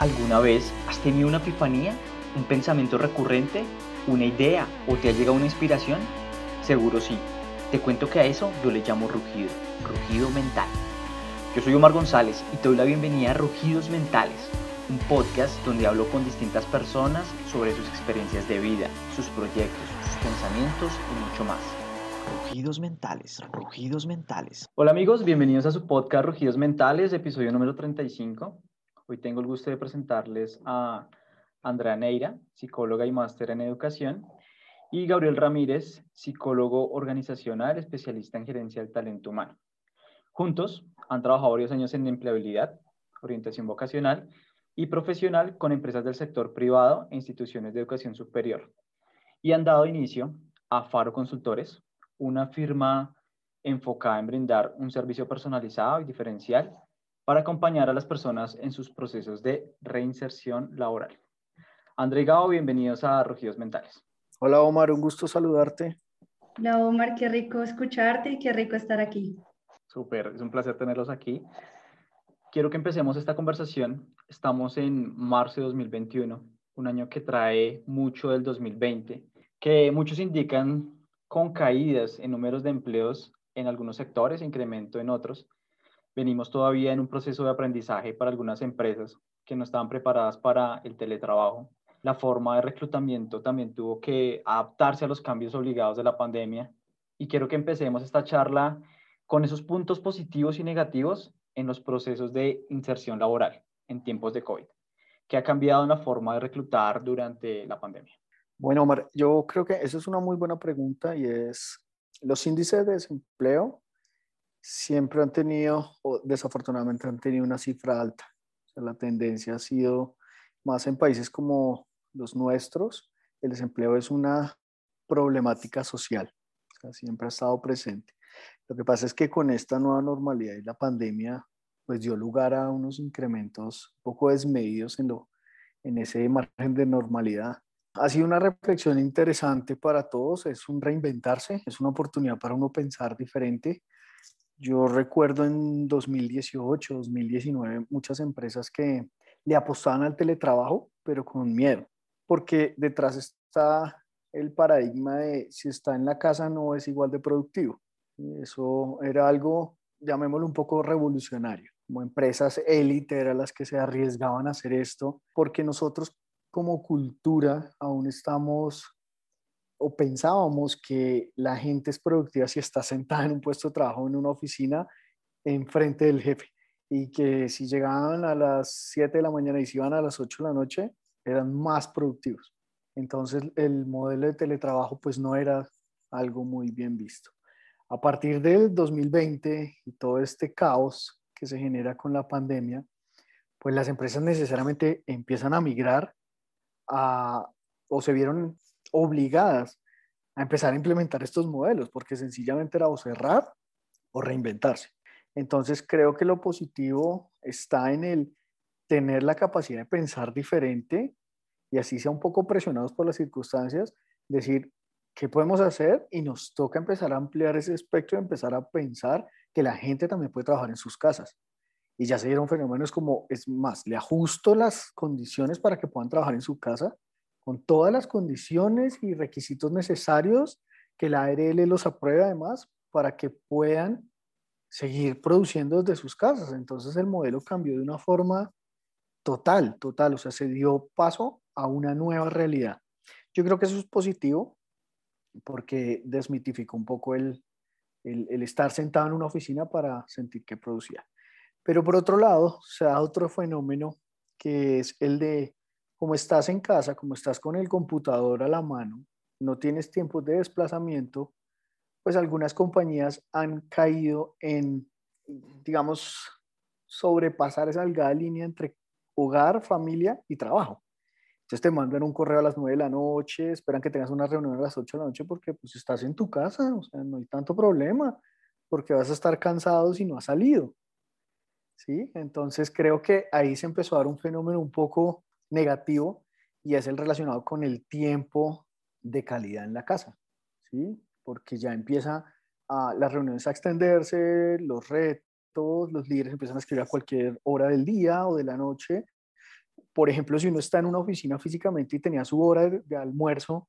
¿Alguna vez has tenido una epifanía, un pensamiento recurrente, una idea o te ha llegado una inspiración? Seguro sí. Te cuento que a eso yo le llamo rugido, rugido mental. Yo soy Omar González y te doy la bienvenida a Rugidos Mentales, un podcast donde hablo con distintas personas sobre sus experiencias de vida, sus proyectos, sus pensamientos y mucho más. Rugidos mentales, rugidos mentales. Hola amigos, bienvenidos a su podcast Rugidos Mentales, episodio número 35. Hoy tengo el gusto de presentarles a Andrea Neira, psicóloga y máster en educación, y Gabriel Ramírez, psicólogo organizacional, especialista en gerencia del talento humano. Juntos han trabajado varios años en empleabilidad, orientación vocacional y profesional con empresas del sector privado e instituciones de educación superior. Y han dado inicio a Faro Consultores, una firma enfocada en brindar un servicio personalizado y diferencial para acompañar a las personas en sus procesos de reinserción laboral. André Gao, bienvenidos a Rugidos Mentales. Hola Omar, un gusto saludarte. Hola Omar, qué rico escucharte y qué rico estar aquí. Súper, es un placer tenerlos aquí. Quiero que empecemos esta conversación. Estamos en marzo de 2021, un año que trae mucho del 2020, que muchos indican con caídas en números de empleos en algunos sectores, incremento en otros. Venimos todavía en un proceso de aprendizaje para algunas empresas que no estaban preparadas para el teletrabajo. La forma de reclutamiento también tuvo que adaptarse a los cambios obligados de la pandemia. Y quiero que empecemos esta charla con esos puntos positivos y negativos en los procesos de inserción laboral en tiempos de COVID. ¿Qué ha cambiado la forma de reclutar durante la pandemia? Bueno, Omar, yo creo que esa es una muy buena pregunta y es los índices de desempleo siempre han tenido, o desafortunadamente han tenido una cifra alta. la tendencia ha sido más en países como los nuestros, el desempleo es una problemática social, siempre ha estado presente. Lo que pasa es que con esta nueva normalidad y la pandemia, pues dio lugar a unos incrementos un poco desmedidos en, lo, en ese margen de normalidad. Ha sido una reflexión interesante para todos, es un reinventarse, es una oportunidad para uno pensar diferente. Yo recuerdo en 2018, 2019, muchas empresas que le apostaban al teletrabajo, pero con miedo, porque detrás está el paradigma de si está en la casa no es igual de productivo. Eso era algo, llamémoslo un poco revolucionario. Como empresas élite eran las que se arriesgaban a hacer esto, porque nosotros como cultura aún estamos o pensábamos que la gente es productiva si está sentada en un puesto de trabajo en una oficina enfrente del jefe y que si llegaban a las 7 de la mañana y si iban a las 8 de la noche eran más productivos. Entonces el modelo de teletrabajo pues no era algo muy bien visto. A partir del 2020 y todo este caos que se genera con la pandemia, pues las empresas necesariamente empiezan a migrar o se vieron obligadas a empezar a implementar estos modelos, porque sencillamente era o cerrar o reinventarse. Entonces creo que lo positivo está en el tener la capacidad de pensar diferente y así sea un poco presionados por las circunstancias, decir, ¿qué podemos hacer? Y nos toca empezar a ampliar ese espectro y empezar a pensar que la gente también puede trabajar en sus casas. Y ya se dieron fenómenos como, es más, le ajusto las condiciones para que puedan trabajar en su casa con todas las condiciones y requisitos necesarios que la ARL los apruebe además para que puedan seguir produciendo desde sus casas. Entonces el modelo cambió de una forma total, total, o sea, se dio paso a una nueva realidad. Yo creo que eso es positivo porque desmitificó un poco el, el, el estar sentado en una oficina para sentir que producía. Pero por otro lado, se da otro fenómeno que es el de, como estás en casa, como estás con el computador a la mano, no tienes tiempos de desplazamiento, pues algunas compañías han caído en, digamos, sobrepasar esa delgada línea entre hogar, familia y trabajo. Entonces te mandan un correo a las 9 de la noche, esperan que tengas una reunión a las 8 de la noche porque pues estás en tu casa, o sea, no hay tanto problema, porque vas a estar cansado si no has salido. ¿sí? Entonces creo que ahí se empezó a dar un fenómeno un poco negativo y es el relacionado con el tiempo de calidad en la casa, ¿sí? Porque ya empieza a, las reuniones a extenderse, los retos, los líderes empiezan a escribir a cualquier hora del día o de la noche, por ejemplo, si uno está en una oficina físicamente y tenía su hora de, de almuerzo,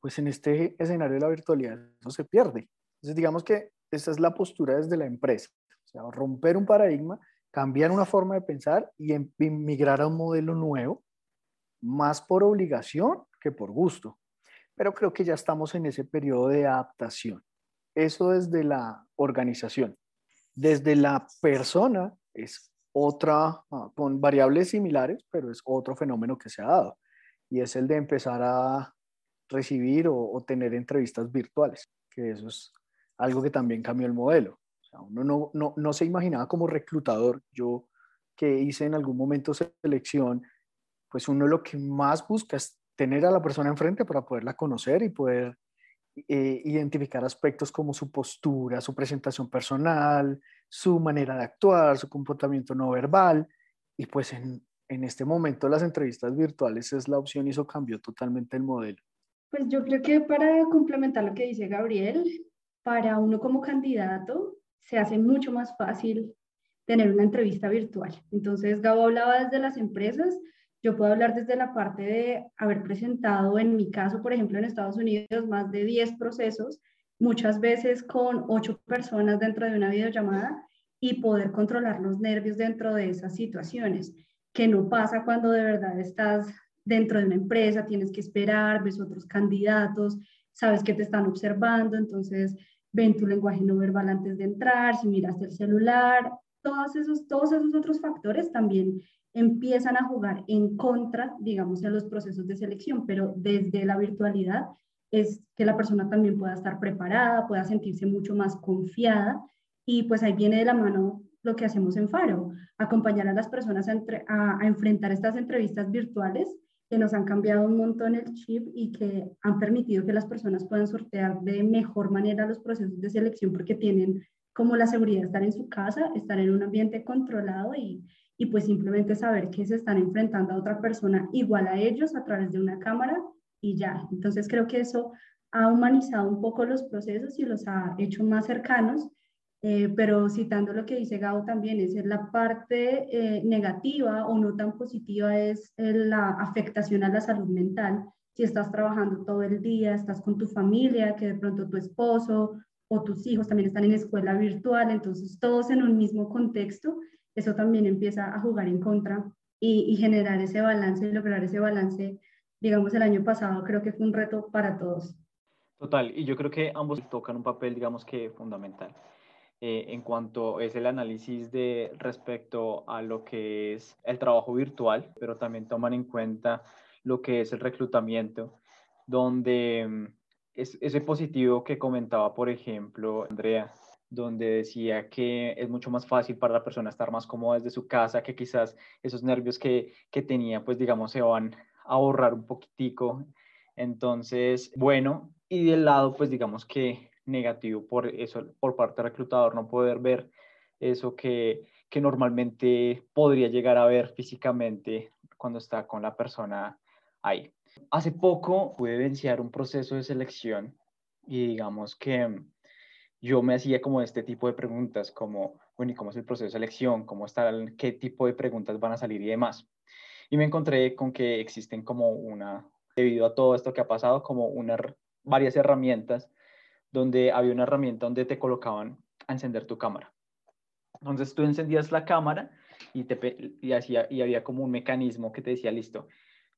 pues en este escenario de la virtualidad eso se pierde. Entonces, digamos que esa es la postura desde la empresa, o sea, romper un paradigma, cambiar una forma de pensar y em- migrar a un modelo nuevo, más por obligación que por gusto. Pero creo que ya estamos en ese periodo de adaptación. Eso desde la organización. Desde la persona es otra, ah, con variables similares, pero es otro fenómeno que se ha dado. Y es el de empezar a recibir o, o tener entrevistas virtuales, que eso es algo que también cambió el modelo. O sea, uno no, no, no se imaginaba como reclutador. Yo que hice en algún momento selección, pues uno lo que más busca es tener a la persona enfrente para poderla conocer y poder eh, identificar aspectos como su postura, su presentación personal, su manera de actuar, su comportamiento no verbal. Y pues en, en este momento las entrevistas virtuales es la opción y eso cambió totalmente el modelo. Pues yo creo que para complementar lo que dice Gabriel, para uno como candidato se hace mucho más fácil tener una entrevista virtual. Entonces, Gabo hablaba desde las empresas, yo puedo hablar desde la parte de haber presentado, en mi caso, por ejemplo, en Estados Unidos, más de 10 procesos, muchas veces con 8 personas dentro de una videollamada y poder controlar los nervios dentro de esas situaciones, que no pasa cuando de verdad estás dentro de una empresa, tienes que esperar, ves otros candidatos, sabes que te están observando, entonces ven tu lenguaje no verbal antes de entrar, si miraste el celular, todos esos, todos esos otros factores también empiezan a jugar en contra, digamos, de los procesos de selección, pero desde la virtualidad es que la persona también pueda estar preparada, pueda sentirse mucho más confiada y pues ahí viene de la mano lo que hacemos en Faro, acompañar a las personas a, a enfrentar estas entrevistas virtuales que nos han cambiado un montón el chip y que han permitido que las personas puedan sortear de mejor manera los procesos de selección porque tienen como la seguridad de estar en su casa, estar en un ambiente controlado y, y pues simplemente saber que se están enfrentando a otra persona igual a ellos a través de una cámara y ya. Entonces creo que eso ha humanizado un poco los procesos y los ha hecho más cercanos, eh, pero citando lo que dice Gabo también, es la parte eh, negativa o no tan positiva es la afectación a la salud mental. Si estás trabajando todo el día, estás con tu familia, que de pronto tu esposo o tus hijos también están en escuela virtual, entonces todos en un mismo contexto, eso también empieza a jugar en contra y, generar ese balance y lograr ese balance, digamos, el año pasado creo que fue un reto para todos. Total, y yo creo que ambos tocan un papel, digamos que fundamental. Eh, en cuanto es el análisis de respecto a lo que es el trabajo virtual, pero también toman en cuenta lo que es el reclutamiento, donde mm, es, ese positivo que comentaba, por ejemplo, Andrea, donde decía que es mucho más fácil para la persona estar más cómoda desde su casa, que quizás esos nervios que, que tenía, pues digamos, se van a ahorrar un poquitico. Entonces, bueno, y del lado, pues digamos que negativo por eso, por parte del reclutador, no poder ver eso que, que normalmente podría llegar a ver físicamente cuando está con la persona ahí. Hace poco pude evidenciar un proceso de selección y digamos que yo me hacía como este tipo de preguntas, como, bueno, ¿y cómo es el proceso de selección? ¿Cómo está, qué tipo de preguntas van a salir y demás? Y me encontré con que existen como una, debido a todo esto que ha pasado, como una, varias herramientas donde había una herramienta donde te colocaban a encender tu cámara. Entonces tú encendías la cámara y, te, y, hacía, y había como un mecanismo que te decía, listo,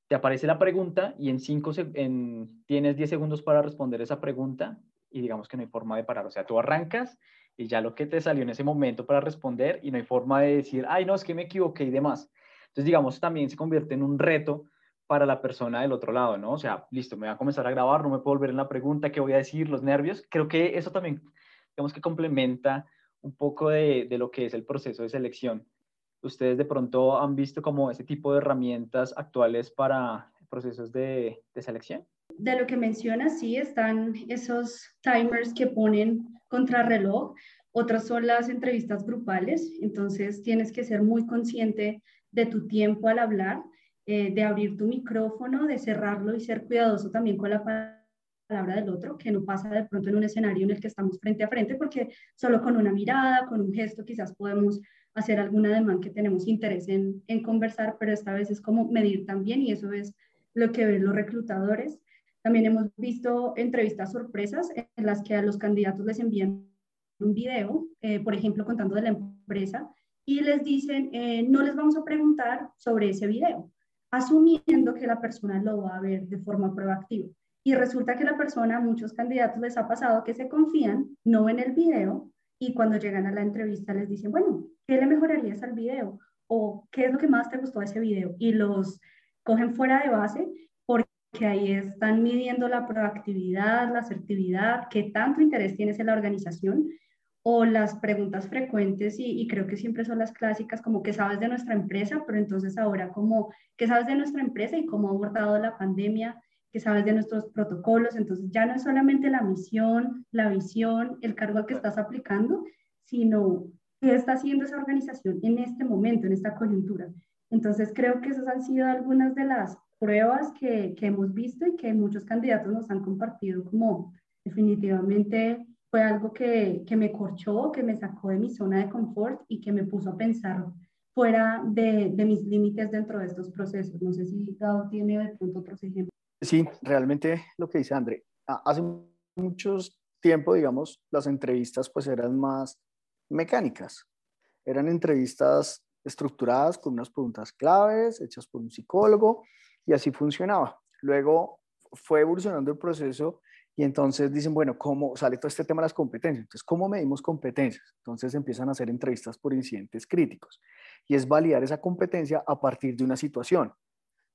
te aparece la pregunta y en cinco en, tienes 10 segundos para responder esa pregunta y digamos que no hay forma de parar. O sea, tú arrancas y ya lo que te salió en ese momento para responder y no hay forma de decir, ay, no, es que me equivoqué y demás. Entonces, digamos, también se convierte en un reto para la persona del otro lado, ¿no? O sea, listo, me va a comenzar a grabar, no me puedo volver en la pregunta, ¿qué voy a decir? Los nervios. Creo que eso también, digamos que complementa un poco de, de lo que es el proceso de selección. ¿Ustedes de pronto han visto como ese tipo de herramientas actuales para procesos de, de selección? De lo que mencionas, sí, están esos timers que ponen contrarreloj. Otras son las entrevistas grupales, entonces tienes que ser muy consciente de tu tiempo al hablar, eh, de abrir tu micrófono, de cerrarlo y ser cuidadoso también con la palabra del otro, que no pasa de pronto en un escenario en el que estamos frente a frente, porque solo con una mirada, con un gesto, quizás podemos hacer alguna demanda que tenemos interés en, en conversar, pero esta vez es como medir también y eso es lo que ven los reclutadores. También hemos visto entrevistas sorpresas en las que a los candidatos les envían un video, eh, por ejemplo, contando de la empresa, y les dicen, eh, no les vamos a preguntar sobre ese video, asumiendo que la persona lo va a ver de forma proactiva. Y resulta que la persona, muchos candidatos les ha pasado que se confían, no ven el video y cuando llegan a la entrevista les dicen, bueno, ¿qué le mejorarías al video? ¿O qué es lo que más te gustó de ese video? Y los cogen fuera de base porque ahí están midiendo la proactividad, la asertividad, qué tanto interés tienes en la organización o las preguntas frecuentes y, creo que siempre son las clásicas como qué sabes de nuestra empresa, pero entonces ahora como qué sabes de nuestra empresa y cómo ha abordado la pandemia, qué sabes de nuestros protocolos, entonces ya no es solamente la misión, la visión, el cargo al que estás aplicando, sino qué está haciendo esa organización en este momento, en esta coyuntura. Entonces creo que esas han sido algunas de las pruebas que, que hemos visto y que muchos candidatos nos han compartido como definitivamente fue algo que, que, me corchó, que me sacó de mi zona de confort y que me puso a pensar fuera de, de mis límites dentro de estos procesos. No sé si Gao tiene de pronto otros ejemplos. Sí, realmente lo que dice André. Hace muchos tiempo, digamos, las entrevistas pues eran más mecánicas. Eran entrevistas estructuradas con unas preguntas claves hechas por un psicólogo y así funcionaba. Luego fue evolucionando el proceso y entonces dicen, bueno, ¿cómo sale todo este tema de las competencias? Entonces, ¿cómo medimos competencias? Entonces empiezan a hacer entrevistas por incidentes críticos. Y es validar esa competencia a partir de una situación.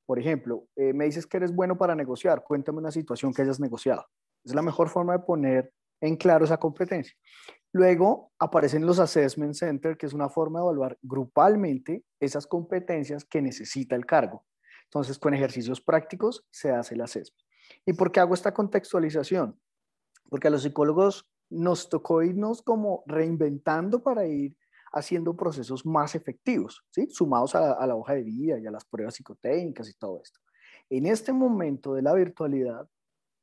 Por ejemplo, eh, me dices que eres bueno para negociar, cuéntame una situación que hayas negociado. Es la mejor forma de poner en claro esa competencia. Luego aparecen los assessment center, que es una forma de evaluar grupalmente esas competencias que necesita el cargo. Entonces, con ejercicios prácticos se hace el assessment. ¿Y por qué hago esta contextualización? Porque a los psicólogos nos tocó irnos como reinventando para ir haciendo procesos más efectivos, ¿sí? sumados a, la hoja de vida y a las pruebas psicotécnicas y todo esto. En este momento de la virtualidad,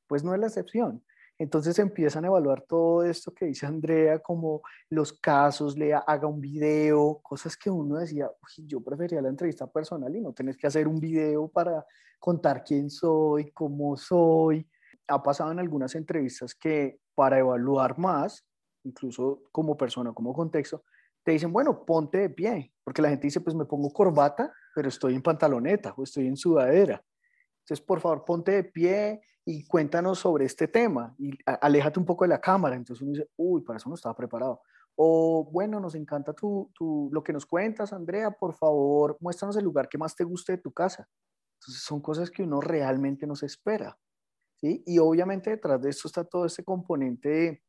pues no es la excepción. Entonces empiezan a evaluar todo esto que dice Andrea, como los casos, le haga un video, cosas que uno decía, yo prefería la entrevista personal y no tenés que hacer un video para contar quién soy, cómo soy. Ha pasado en algunas entrevistas que para evaluar más, incluso como persona, como contexto, te dicen, bueno, ponte de pie, porque la gente dice, pues me pongo corbata, pero estoy en pantaloneta o estoy en sudadera. Entonces, por favor, ponte de pie y cuéntanos sobre este tema y aléjate un poco de la cámara. Entonces uno dice, uy, para eso no estaba preparado. O bueno, nos encanta tu, tu, lo que nos cuentas, Andrea, por favor, muéstranos el lugar que más te guste de tu casa. Entonces son cosas que uno realmente no se espera. ¿sí? Y obviamente detrás de esto está todo ese componente de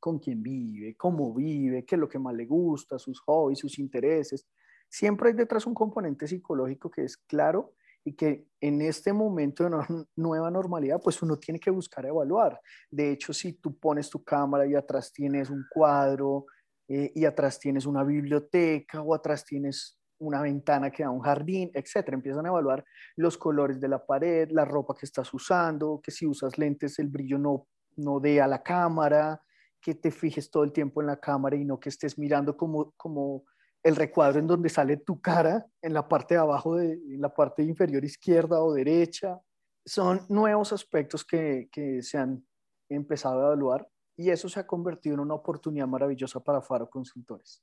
con quién vive, cómo vive, qué es lo que más le gusta, sus hobbies, sus intereses. Siempre hay detrás un componente psicológico que es claro y que en este momento de una nueva normalidad, pues uno tiene que buscar evaluar. De hecho, si tú pones tu cámara y atrás tienes un cuadro eh, y atrás tienes una biblioteca o atrás tienes una ventana que da un jardín, etcétera, empiezan a evaluar los colores de la pared, la ropa que estás usando, que si usas lentes el brillo no, no dé a la cámara, que te fijes todo el tiempo en la cámara y no que estés mirando como, como el recuadro en donde sale tu cara en la parte de abajo, de, en la parte inferior izquierda o derecha. Son nuevos aspectos que, que se han empezado a evaluar y eso se ha convertido en una oportunidad maravillosa para Faro Consultores.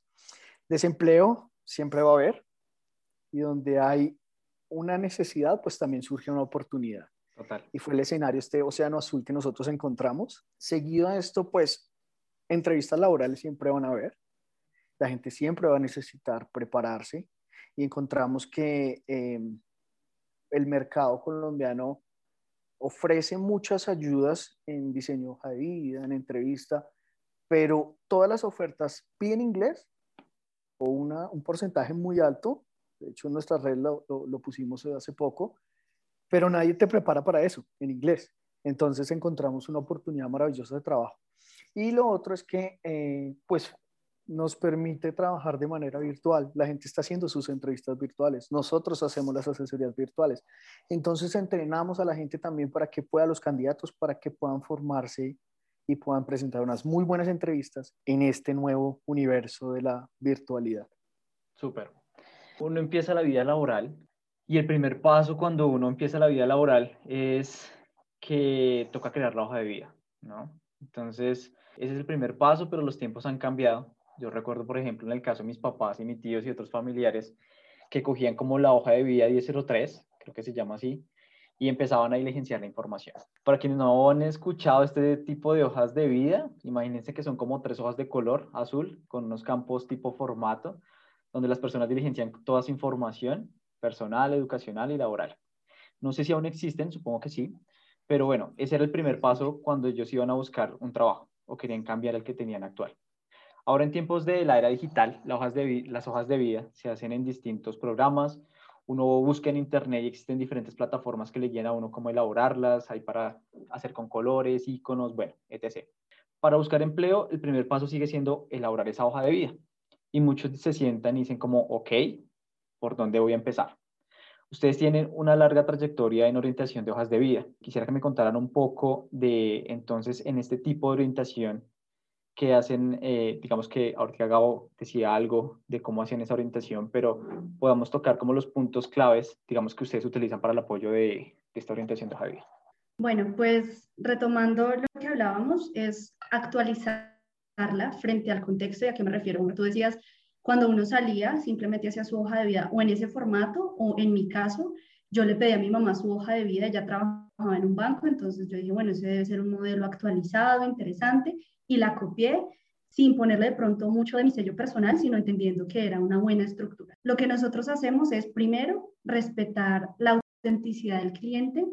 Desempleo siempre va a haber y donde hay una necesidad, pues también surge una oportunidad. Total. Y fue el escenario, este océano azul que nosotros encontramos. Seguido a esto, pues entrevistas laborales siempre van a haber la gente siempre va a necesitar prepararse y encontramos que em, el mercado colombiano ofrece muchas ayudas en diseño de vida, en entrevista, pero todas las ofertas piden inglés o una, un porcentaje muy alto. De hecho, en nuestra red lo, lo, pusimos hace poco, pero nadie te prepara para eso en inglés. Entonces encontramos una oportunidad maravillosa de trabajo. Y lo otro es que, eh, pues, nos permite trabajar de manera virtual. La gente está haciendo sus entrevistas virtuales. Nosotros hacemos las asesorías virtuales. Entonces entrenamos a la gente también para que puedan los candidatos, para que puedan formarse y puedan presentar unas muy buenas entrevistas en este nuevo universo de la virtualidad. Súper. Uno empieza la vida laboral y el primer paso cuando uno empieza la vida laboral es que toca crear la hoja de vida, ¿no? Entonces, ese es el primer paso, pero los tiempos han cambiado. Yo recuerdo, por ejemplo, en el caso de mis papás y mis tíos y otros familiares, que cogían como la hoja de vida 1003, creo que se llama así, y empezaban a diligenciar la información. Para quienes no han escuchado este tipo de hojas de vida, imagínense que son como tres hojas de color azul con unos campos tipo formato, donde las personas diligencian toda su información personal, educacional y laboral. No sé si aún existen, supongo que sí, pero bueno, ese era el primer paso cuando ellos iban a buscar un trabajo o querían cambiar el que tenían actual. Ahora en tiempos de la era digital, las hojas de, vida se hacen en distintos programas. Uno busca en internet y existen diferentes plataformas que le guían a uno cómo elaborarlas, hay para hacer con colores, iconos, bueno, etc. Para buscar empleo, el primer paso sigue siendo elaborar esa hoja de vida. Y muchos se sientan y dicen como, ok, ¿por dónde voy a empezar? Ustedes tienen una larga trayectoria en orientación de hojas de vida. Quisiera que me contaran un poco de, entonces, en este tipo de orientación, que hacen, eh, digamos que ahorita Gabo decía algo de cómo hacían esa orientación, pero podamos tocar como los puntos claves, digamos, que ustedes utilizan para el apoyo de, esta orientación de Javier. Bueno, pues retomando lo que hablábamos, es actualizarla frente al contexto, ¿y a qué me refiero? Como tú decías, cuando uno salía, simplemente hacía su hoja de vida o en ese formato, o en mi caso, yo le pedí a mi mamá su hoja de vida, ella trabajaba en un banco, entonces yo dije, bueno, ese debe ser un modelo actualizado, interesante, y la copié sin ponerle de pronto mucho de mi sello personal, sino entendiendo que era una buena estructura. Lo que nosotros hacemos es, primero, respetar la autenticidad del cliente,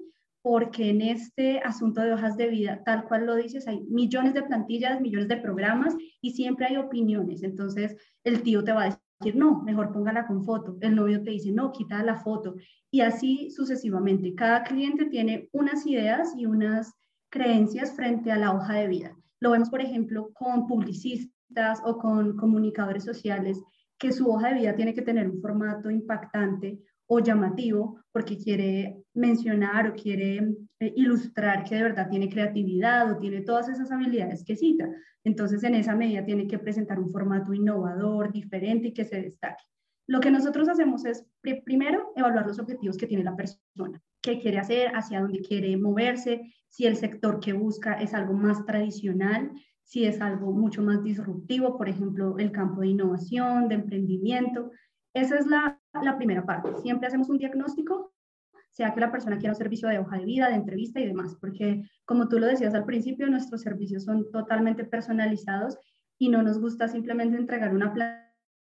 porque en este asunto de hojas de vida, tal cual lo dices, hay millones de plantillas, millones de programas y siempre hay opiniones. Entonces, el tío te va a decir, no, mejor póngala con foto. El novio te dice, no, quita la foto. Y así sucesivamente. Cada cliente tiene unas ideas y unas creencias frente a la hoja de vida. Lo vemos, por ejemplo, con publicistas o con comunicadores sociales, que su hoja de vida tiene que tener un formato impactante o llamativo porque quiere mencionar o quiere eh, ilustrar que de verdad tiene creatividad o tiene todas esas habilidades que cita. Entonces, en esa medida tiene que presentar un formato innovador, diferente y que se destaque. Lo que nosotros hacemos es, primero, evaluar los objetivos que tiene la persona, qué quiere hacer, hacia dónde quiere moverse, si el sector que busca es algo más tradicional, si es algo mucho más disruptivo, por ejemplo, el campo de innovación, de emprendimiento. Esa es la, la primera parte. Siempre hacemos un diagnóstico, sea que la persona quiera un servicio de hoja de vida, de entrevista y demás, porque como tú lo decías al principio, nuestros servicios son totalmente personalizados y no nos gusta simplemente entregar una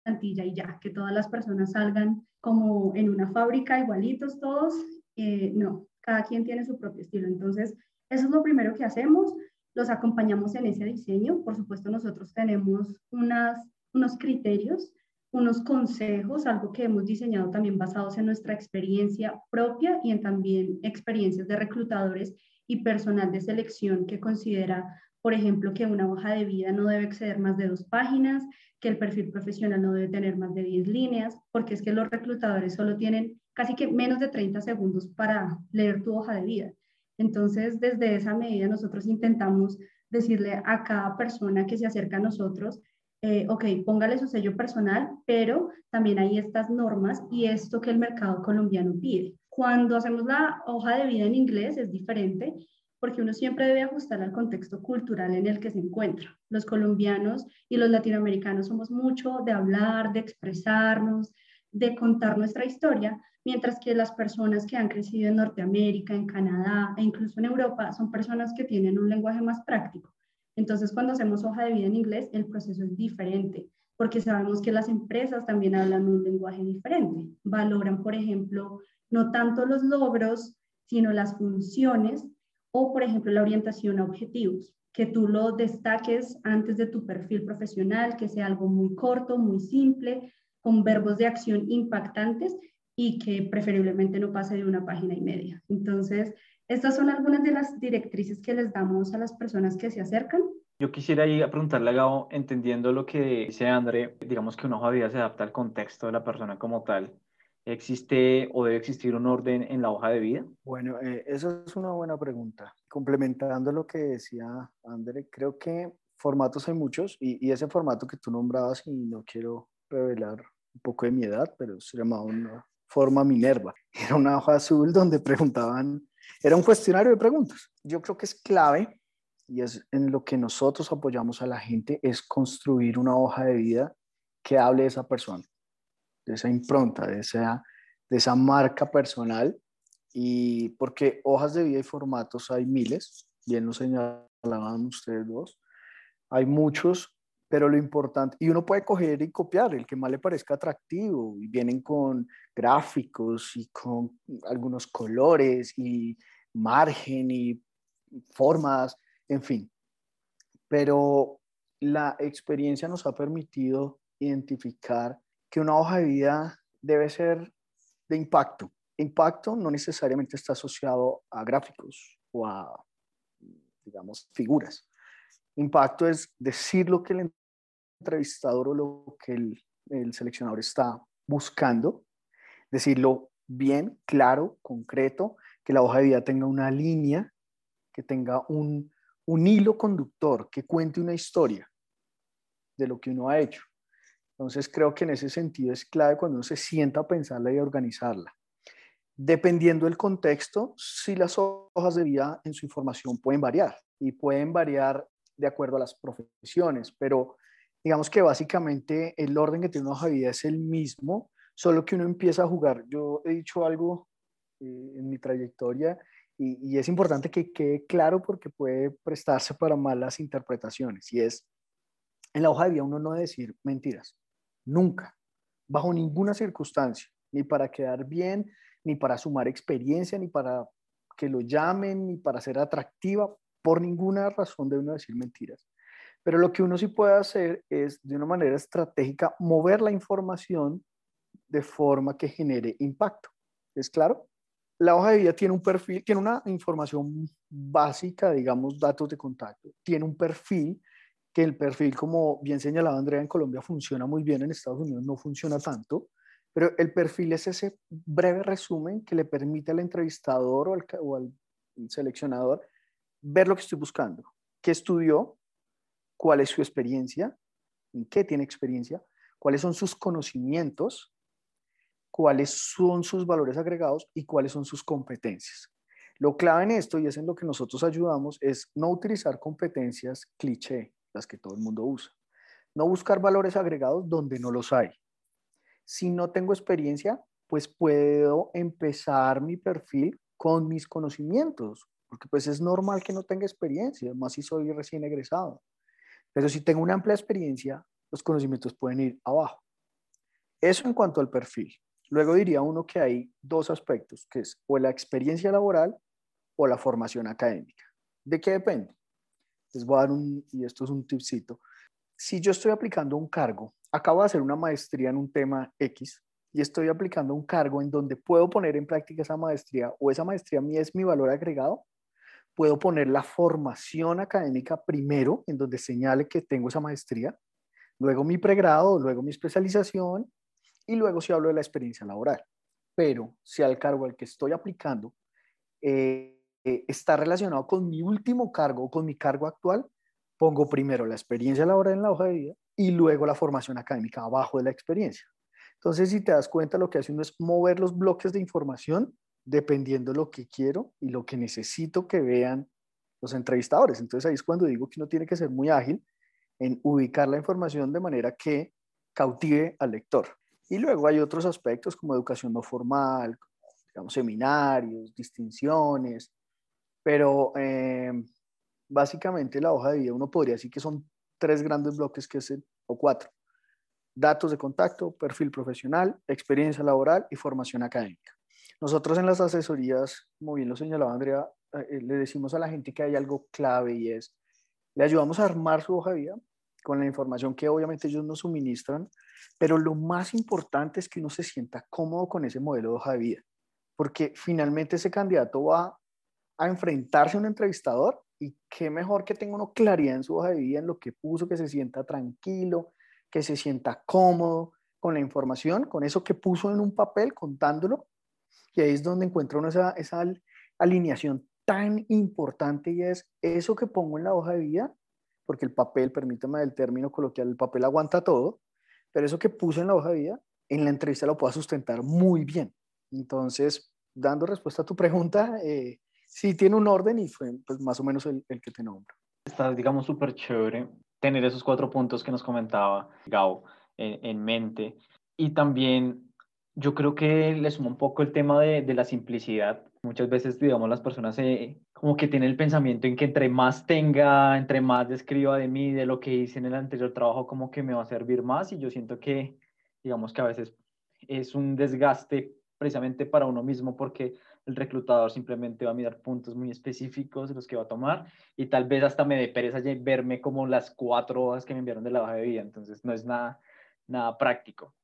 plantilla y ya, que todas las personas salgan como en una fábrica igualitos todos. Eh, no, cada quien tiene su propio estilo. Entonces, eso es lo primero que hacemos. Los acompañamos en ese diseño. Por supuesto, nosotros tenemos unas, unos criterios, unos consejos, algo que hemos diseñado también basados en nuestra experiencia propia y en también experiencias de reclutadores y personal de selección que considera por ejemplo, que una hoja de vida no debe exceder más de dos páginas, que el perfil profesional no debe tener más de 10 líneas, porque es que los reclutadores solo tienen casi que menos de 30 segundos para leer tu hoja de vida. Entonces, desde esa medida nosotros intentamos decirle a cada persona que se acerca a nosotros, eh, ok, póngale su sello personal, pero también hay estas normas y esto que el mercado colombiano pide. Cuando hacemos la hoja de vida en inglés es diferente porque uno siempre debe ajustar al contexto cultural en el que se encuentra. Los colombianos y los latinoamericanos somos mucho de hablar, de expresarnos, de contar nuestra historia, mientras que las personas que han crecido en Norteamérica, en Canadá e incluso en Europa son personas que tienen un lenguaje más práctico. Entonces, cuando hacemos hoja de vida en inglés, el proceso es diferente, porque sabemos que las empresas también hablan un lenguaje diferente. Valoran, por ejemplo, no tanto los logros, sino las funciones o, por ejemplo, la orientación a objetivos, que tú lo destaques antes de tu perfil profesional, que sea algo muy corto, muy simple, con verbos de acción impactantes y que preferiblemente no pase de una página y media. Entonces, estas son algunas de las directrices que les damos a las personas que se acercan. Yo quisiera ir a preguntarle a Gabo, entendiendo lo que dice André, digamos que una hoja de vida se adapta al contexto de la persona como tal. ¿Existe o debe existir un orden en la hoja de vida? Bueno, eh, esa es una buena pregunta. Complementando lo que decía André, creo que formatos hay muchos y, y, ese formato que tú nombrabas, y no quiero revelar un poco de mi edad, pero se llamaba una forma Minerva. Era una hoja azul donde preguntaban, era un cuestionario de preguntas. Yo creo que es clave y es en lo que nosotros apoyamos a la gente, es construir una hoja de vida que hable de esa persona, de esa impronta, de esa, de esa marca personal. Y porque hojas de vida y formatos hay miles, bien lo señalaban ustedes dos, hay muchos, pero lo importante, y uno puede coger y copiar el que más le parezca atractivo, y vienen con gráficos y con algunos colores y margen y formas, en fin. Pero la experiencia nos ha permitido identificar que una hoja de vida debe ser de impacto. Impacto no necesariamente está asociado a gráficos o a, digamos, figuras. Impacto es decir lo que el entrevistador o lo que el, el seleccionador está buscando, decirlo bien, claro, concreto, que la hoja de vida tenga una línea, que tenga un, un hilo conductor que cuente una historia de lo que uno ha hecho. Entonces creo que en ese sentido es clave cuando uno se sienta a pensarla y a organizarla. Dependiendo del contexto, si las hojas de vida en su información pueden variar y pueden variar de acuerdo a las profesiones, pero digamos que básicamente el orden que tiene una hoja de vida es el mismo, solo que uno empieza a jugar. Yo he dicho algo eh, en mi trayectoria y, es importante que quede claro porque puede prestarse para malas interpretaciones. Y es, en la hoja de vida uno no debe decir mentiras, nunca, bajo ninguna circunstancia, ni para quedar bien, ni para sumar experiencia, ni para que lo llamen, ni para ser atractiva, por ninguna razón debe uno decir mentiras. Pero lo que uno sí puede hacer es, de una manera estratégica, mover la información de forma que genere impacto. ¿Es claro? La hoja de vida tiene un perfil, tiene una información básica, digamos, datos de contacto. Tiene un perfil, que el perfil, como bien señalaba Andrea, en Colombia funciona muy bien, en Estados Unidos no funciona tanto, pero el perfil es ese breve resumen que le permite al entrevistador o al, seleccionador ver lo que estoy buscando, qué estudió, cuál es su experiencia, en qué tiene experiencia, cuáles son sus conocimientos cuáles son sus valores agregados y cuáles son sus competencias. Lo clave en esto, y es en lo que nosotros ayudamos, es no utilizar competencias cliché, las que todo el mundo usa. No buscar valores agregados donde no los hay. Si no tengo experiencia, pues puedo empezar mi perfil con mis conocimientos, porque pues es normal que no tenga experiencia, más si soy recién egresado. Pero si tengo una amplia experiencia, los conocimientos pueden ir abajo. Eso en cuanto al perfil. Luego diría uno que hay dos aspectos, que es o la experiencia laboral o la formación académica. ¿De qué depende? Les voy a dar un, y esto es un tipcito. Si yo estoy aplicando un cargo, acabo de hacer una maestría en un tema X y estoy aplicando un cargo en donde puedo poner en práctica esa maestría o esa maestría a mí es mi valor agregado, puedo poner la formación académica primero, en donde señale que tengo esa maestría, luego mi pregrado, luego mi especialización y luego si hablo de la experiencia laboral. Pero si al cargo al que estoy aplicando eh, eh, está relacionado con mi último cargo o con mi cargo actual, pongo primero la experiencia laboral en la hoja de vida y luego la formación académica abajo de la experiencia. Entonces, si te das cuenta, lo que hace uno es mover los bloques de información dependiendo lo que quiero y lo que necesito que vean los entrevistadores. Entonces, ahí es cuando digo que uno tiene que ser muy ágil en ubicar la información de manera que cautive al lector. Y luego hay otros aspectos como educación no formal, digamos, seminarios, distinciones, pero eh, básicamente la hoja de vida uno podría decir que son tres grandes bloques que es o cuatro. Datos de contacto, perfil profesional, experiencia laboral y formación académica. Nosotros en las asesorías, como bien lo señalaba Andrea, eh, le decimos a la gente que hay algo clave y es, le ayudamos a armar su hoja de vida con la información que obviamente ellos nos suministran, pero lo más importante es que uno se sienta cómodo con ese modelo de hoja de vida, porque finalmente ese candidato va a enfrentarse a un entrevistador Y qué mejor que tenga uno claridad en su hoja de vida, en lo que puso, que se sienta tranquilo, que se sienta cómodo con la información, con eso que puso en un papel, contándolo. Y ahí es donde encuentra uno esa, esa alineación tan importante y es eso que pongo en la hoja de vida, porque el papel, permítame el término coloquial, el papel aguanta todo, pero eso que puse en la hoja de vida, en la entrevista lo puedo sustentar muy bien. Entonces, dando respuesta a tu pregunta, eh, sí tiene un orden y fue pues, más o menos el, el que te nombro. Está, digamos, súper chévere tener esos cuatro puntos que nos comentaba Gao en, en, mente. Y también yo creo que le suma un poco el tema de, de la simplicidad. Muchas veces, digamos, las personas eh, como que tienen el pensamiento en que entre más tenga, entre más describa de mí, de lo que hice en el anterior trabajo, como que me va a servir más. Y yo siento que, digamos que a veces es un desgaste precisamente para uno mismo porque el reclutador simplemente va a mirar puntos muy específicos los que va a tomar y tal vez hasta me dé pereza verme como las cuatro hojas que me enviaron de la hoja de vida, entonces no es nada, nada práctico.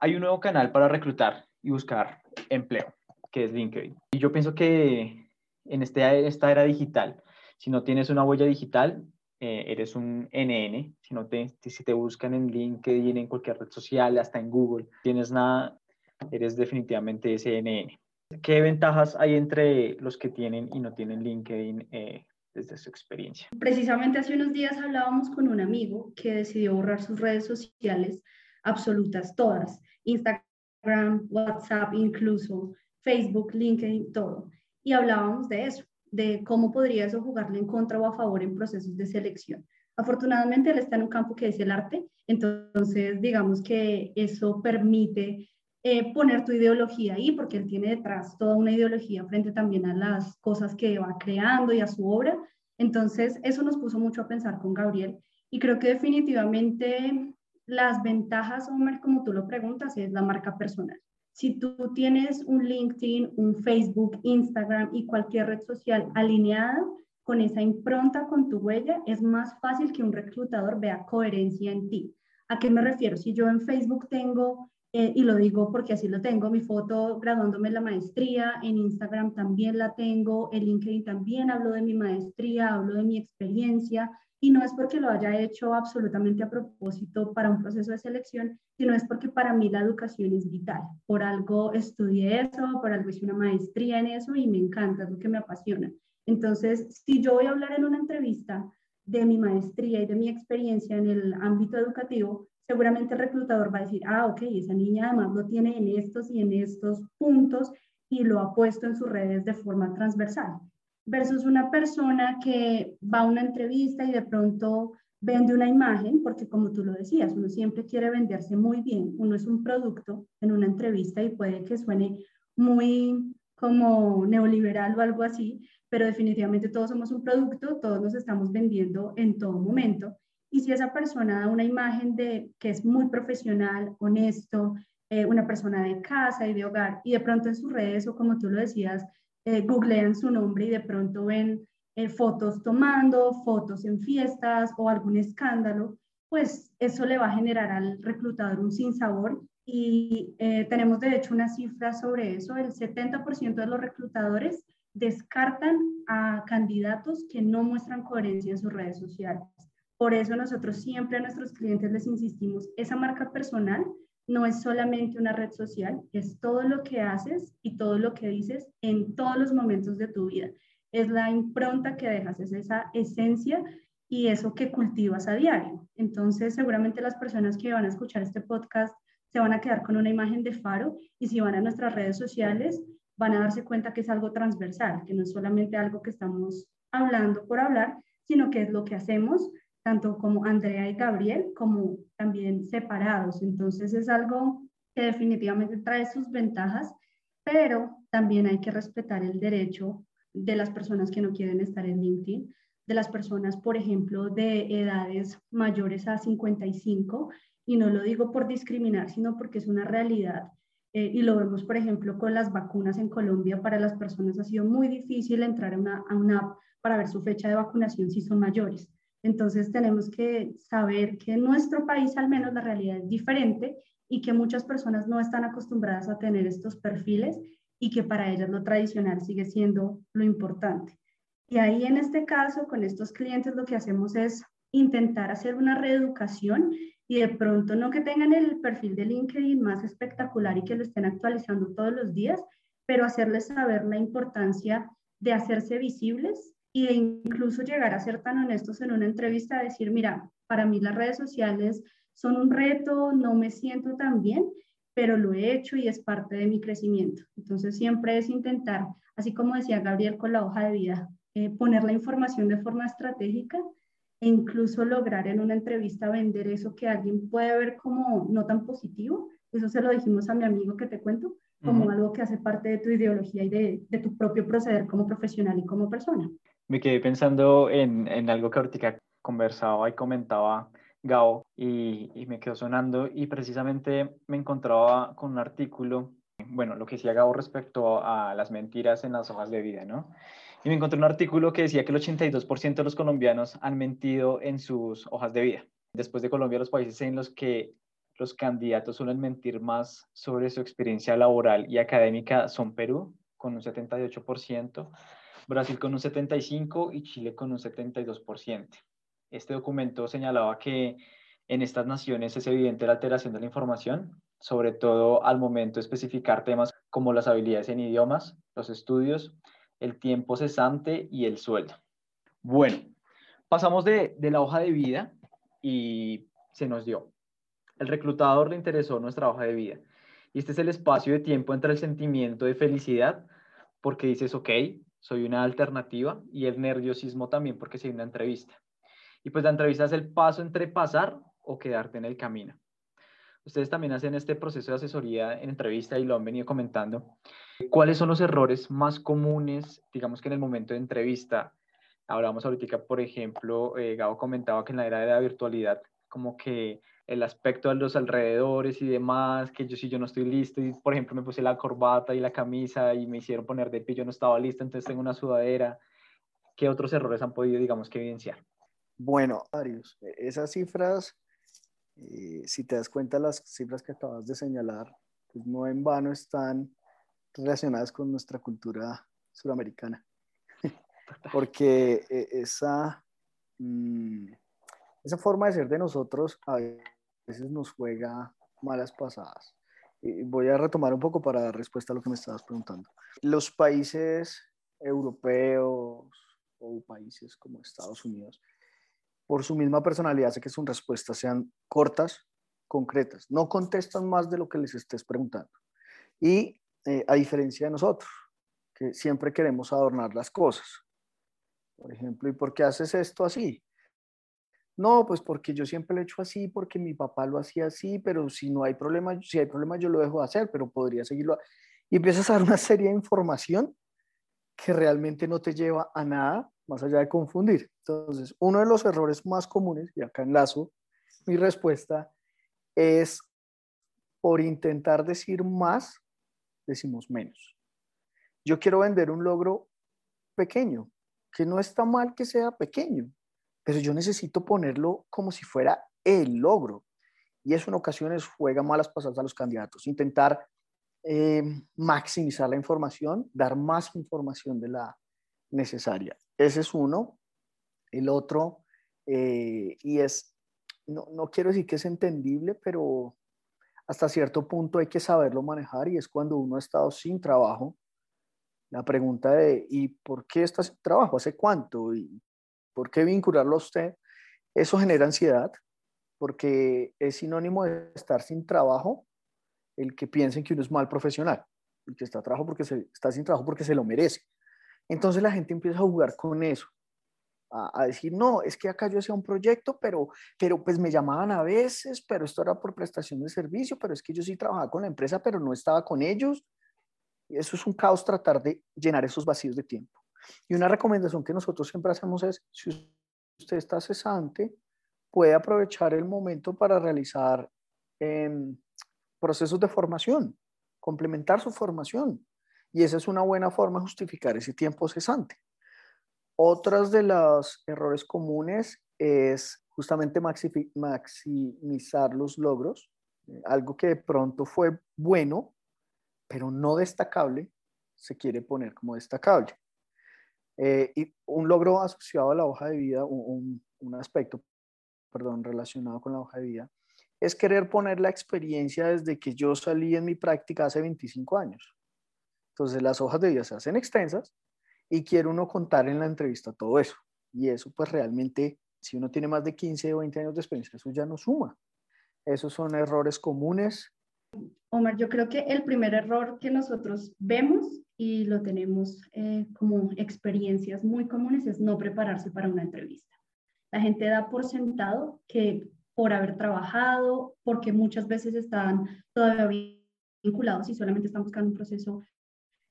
Hay un nuevo canal para reclutar y buscar empleo, que es LinkedIn. Y yo pienso que en este, esta era digital, si no tienes una huella digital, eh, eres un NN, si, no te, si te buscan en LinkedIn, en cualquier red social, hasta en Google, tienes nada, eres definitivamente ese NN. ¿Qué ventajas hay entre los que tienen y no tienen LinkedIn eh, desde su experiencia? Precisamente hace unos días hablábamos con un amigo que decidió borrar sus redes sociales absolutas, todas, Instagram, WhatsApp, incluso Facebook, LinkedIn, todo. Y hablábamos de eso, de cómo podría eso jugarle en contra o a favor en procesos de selección. Afortunadamente él está en un campo que es el arte, entonces digamos que eso permite eh, poner tu ideología ahí, porque él tiene detrás toda una ideología frente también a las cosas que va creando y a su obra. Entonces, eso nos puso mucho a pensar con Gabriel y creo que definitivamente las ventajas, Homer, como tú lo preguntas, es la marca personal. Si tú tienes un LinkedIn, un Facebook, Instagram y cualquier red social alineada con esa impronta, con tu huella, es más fácil que un reclutador vea coherencia en ti. ¿A qué me refiero? Si yo en Facebook tengo eh, y lo digo porque así lo tengo, mi foto graduándome la maestría, en Instagram también la tengo, en LinkedIn también hablo de mi maestría, hablo de mi experiencia, y no es porque lo haya hecho absolutamente a propósito para un proceso de selección, sino es porque para mí la educación es vital. Por algo estudié eso, por algo hice una maestría en eso y me encanta, es lo que me apasiona. Entonces, si yo voy a hablar en una entrevista de mi maestría y de mi experiencia en el ámbito educativo, seguramente el reclutador va a decir, ah, ok, esa niña además lo tiene en estos y en estos puntos y lo ha puesto en sus redes de forma transversal, versus una persona que va a una entrevista y de pronto vende una imagen, porque como tú lo decías, uno siempre quiere venderse muy bien, uno es un producto en una entrevista y puede que suene muy como neoliberal o algo así, pero definitivamente todos somos un producto, todos nos estamos vendiendo en todo momento y si esa persona da una imagen de que es muy profesional, honesto, eh, una persona de casa y de hogar, y de pronto en sus redes o como tú lo decías, eh, googlean su nombre y de pronto ven eh, fotos tomando, fotos en fiestas o algún escándalo, pues eso le va a generar al reclutador un sinsabor. Y tenemos de hecho una cifra sobre eso, el 70% de los reclutadores descartan a candidatos que no muestran coherencia en sus redes sociales. Por eso nosotros siempre a nuestros clientes les insistimos, esa marca personal no es solamente una red social, es todo lo que haces y todo lo que dices en todos los momentos de tu vida. Es la impronta que dejas, es esa esencia y eso que cultivas a diario. Entonces, seguramente las personas que van a escuchar este podcast se van a quedar con una imagen de faro y si van a nuestras redes sociales van a darse cuenta que es algo transversal, que no es solamente algo que estamos hablando por hablar, sino que es lo que hacemos tanto como Andrea y Gabriel, como también separados. Entonces es algo que definitivamente trae sus ventajas, pero también hay que respetar el derecho de las personas que no quieren estar en LinkedIn, de las personas, por ejemplo, de edades mayores a 55, y no lo digo por discriminar, sino porque es una realidad. Eh, y lo vemos, por ejemplo, con las vacunas en Colombia, para las personas ha sido muy difícil entrar a una, a una app para ver su fecha de vacunación si son mayores. Entonces tenemos que saber que en nuestro país al menos la realidad es diferente y que muchas personas no están acostumbradas a tener estos perfiles y que para ellas lo tradicional sigue siendo lo importante. Y ahí en este caso, con estos clientes, lo que hacemos es intentar hacer una reeducación y de pronto no que tengan el perfil de LinkedIn más espectacular y que lo estén actualizando todos los días, pero hacerles saber la importancia de hacerse visibles y de incluso llegar a ser tan honestos en una entrevista, decir, mira, para mí las redes sociales son un reto, no me siento tan bien, pero lo he hecho y es parte de mi crecimiento. Entonces siempre es intentar, así como decía Gabriel con la hoja de vida, eh, poner la información de forma estratégica e incluso lograr en una entrevista vender eso que alguien puede ver como no tan positivo. Eso se lo dijimos a mi amigo que te cuento, como algo que hace parte de tu ideología y de, de, tu propio proceder como profesional y como persona. Me quedé pensando en, en algo que ahorita conversaba y comentaba Gao y, y, me quedó sonando y precisamente me encontraba con un artículo, bueno, lo que decía Gao respecto a las mentiras en las hojas de vida, ¿no? Y me encontré un artículo que decía que el 82% de los colombianos han mentido en sus hojas de vida. Después de Colombia, los países en los que los candidatos suelen mentir más sobre su experiencia laboral y académica son Perú, con un 78%, Brasil con un 75% y Chile con un 72%. Este documento señalaba que en estas naciones es evidente la alteración de la información, sobre todo al momento de especificar temas como las habilidades en idiomas, los estudios, el tiempo cesante y el sueldo. Bueno, pasamos de, la hoja de vida y se nos dio el reclutador le interesó nuestra hoja de vida. Y este es el espacio de tiempo entre el sentimiento de felicidad, porque dices, ok, soy una alternativa, y el nerviosismo también, porque soy una entrevista. Y pues la entrevista es el paso entre pasar o quedarte en el camino. Ustedes también hacen este proceso de asesoría en entrevista y lo han venido comentando. ¿Cuáles son los errores más comunes, digamos que en el momento de entrevista? Hablamos ahorita, por ejemplo, eh, Gabo comentaba que en la era de la virtualidad, como que el aspecto de los alrededores y demás, que yo si yo no estoy listo y por ejemplo me puse la corbata y la camisa y me hicieron poner de pie, yo no estaba listo, entonces tengo una sudadera. ¿Qué otros errores han podido, digamos, que evidenciar? Bueno, Arius, e-, esas cifras, eh, si te das cuenta, las cifras que acabas de señalar, pues no en vano están relacionadas con nuestra cultura suramericana, porque eh, esa, mm, esa forma de ser de nosotros a veces nos juega malas pasadas. Y voy a retomar un poco para dar respuesta a lo que me estabas preguntando. Los países europeos o países como Estados Unidos, por su misma personalidad, hace que sus respuestas sean cortas, concretas. No contestan más de lo que les estés preguntando. Y eh, a diferencia de nosotros, que siempre queremos adornar las cosas. Por ejemplo, ¿y por qué haces esto así? No, pues porque yo siempre lo he hecho así, porque mi papá lo hacía así, pero si no hay problema, si hay problema yo lo dejo de hacer, pero podría seguirlo. Y empiezas a dar una serie de información que realmente no te lleva a nada más allá de confundir. Entonces, uno de los errores más comunes, y acá enlazo mi respuesta, es por intentar decir más, decimos menos. Yo quiero vender un logro pequeño, que no está mal que sea pequeño, pero yo necesito ponerlo como si fuera el logro. Y eso en ocasiones juega malas pasadas a los candidatos. Intentar eh, maximizar la información, dar más información de la necesaria. Ese es uno. El otro, eh, y es, no, no quiero decir que es entendible, pero hasta cierto punto hay que saberlo manejar y es cuando uno ha estado sin trabajo. La pregunta de, ¿y por qué estás sin trabajo? ¿Hace cuánto? ¿Y ¿Por qué vincularlo a usted? Eso genera ansiedad porque es sinónimo de estar sin trabajo el que piensen que uno es mal profesional, el que está, trabajo porque se, está sin trabajo porque se lo merece. Entonces la gente empieza a jugar con eso, a, decir, no, es que acá yo hacía un proyecto, pero, pero pues me llamaban a veces, pero esto era por prestación de servicio, pero es que yo sí trabajaba con la empresa, pero no estaba con ellos. Y eso es un caos tratar de llenar esos vacíos de tiempo. Y una recomendación que nosotros siempre hacemos es, si usted está cesante, puede aprovechar el momento para realizar em, procesos de formación, complementar su formación. Y esa es una buena forma de justificar ese tiempo cesante. Otras de los errores comunes es justamente maximizar los logros, eh, algo que de pronto fue bueno, pero no destacable, se quiere poner como destacable. Eh, y un logro asociado a la hoja de vida, un, un aspecto, perdón, relacionado con la hoja de vida, es querer poner la experiencia desde que yo salí en mi práctica hace 25 años. Entonces las hojas de vida se hacen extensas y quiere uno contar en la entrevista todo eso. Y eso pues realmente, si uno tiene más de 15 o 20 años de experiencia, eso ya no suma. Esos son errores comunes. Omar, yo creo que el primer error que nosotros vemos y lo tenemos eh, como experiencias muy comunes es no prepararse para una entrevista. La gente da por sentado que por haber trabajado, porque muchas veces están todavía vinculados y solamente están buscando un proceso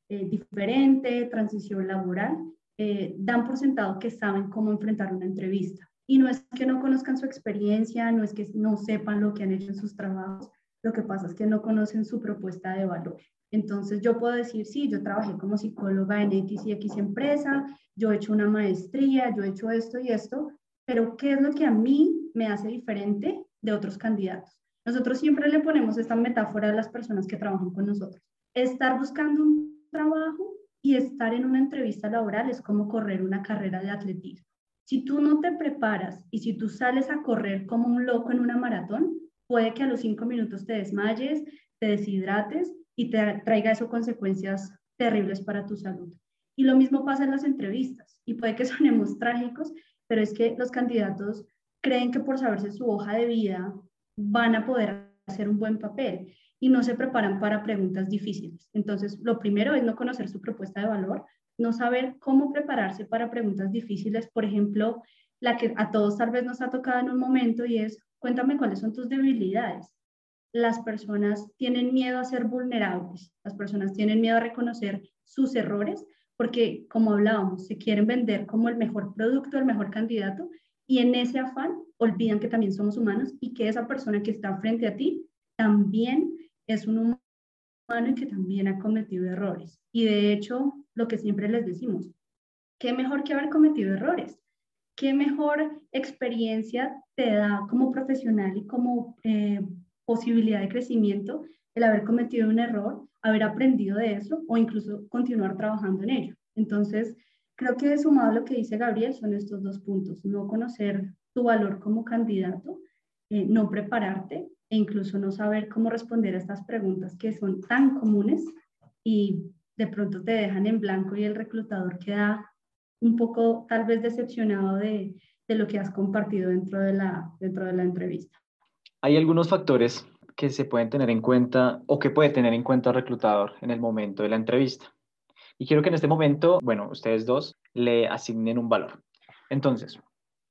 eh, diferente, transición laboral, eh, dan por sentado que saben cómo enfrentar una entrevista. Y no es que no conozcan su experiencia, no es que no sepan lo que han hecho en sus trabajos, lo que pasa es que no conocen su propuesta de valor. Entonces yo puedo decir, sí, yo trabajé como psicóloga en X y X empresa, yo he hecho una maestría, yo he hecho esto y esto, pero ¿qué es lo que a mí me hace diferente de otros candidatos? Nosotros siempre le ponemos esta metáfora a las personas que trabajan con nosotros. Estar buscando un trabajo y estar en una entrevista laboral es como correr una carrera de atletismo. Si tú no te preparas y si tú sales a correr como un loco en una maratón, puede que a los cinco minutos te desmayes, te deshidrates y te traiga eso consecuencias terribles para tu salud. Y lo mismo pasa en las entrevistas. Y puede que sonemos trágicos, pero es que los candidatos creen que por saberse su hoja de vida van a poder hacer un buen papel y no se preparan para preguntas difíciles. Entonces, lo primero es no conocer su propuesta de valor, no saber cómo prepararse para preguntas difíciles, por ejemplo, la que a todos tal vez nos ha tocado en un momento y es, cuéntame cuáles son tus debilidades. Las personas tienen miedo a ser vulnerables, las personas tienen miedo a reconocer sus errores porque como hablábamos, se quieren vender como el mejor producto, el mejor candidato, y en ese afán olvidan que también somos humanos y que esa persona que está frente a ti también es un humano y que también ha cometido errores. Y de hecho, lo que siempre les decimos, ¿qué mejor que haber cometido errores? ¿Qué mejor experiencia te da como profesional y como eh, posibilidad de crecimiento el haber cometido un error haber aprendido de eso o incluso continuar trabajando en ello. Entonces, creo que sumado a lo que dice Gabriel son estos dos puntos, no conocer tu valor como candidato, eh, no prepararte e incluso no saber cómo responder a estas preguntas que son tan comunes y de pronto te dejan en blanco y el reclutador queda un poco tal vez decepcionado de, de lo que has compartido dentro de, la, dentro de la entrevista. Hay algunos factores que se pueden tener en cuenta o que puede tener en cuenta el reclutador en el momento de la entrevista. Y quiero que en este momento, bueno, ustedes dos le asignen un valor. Entonces,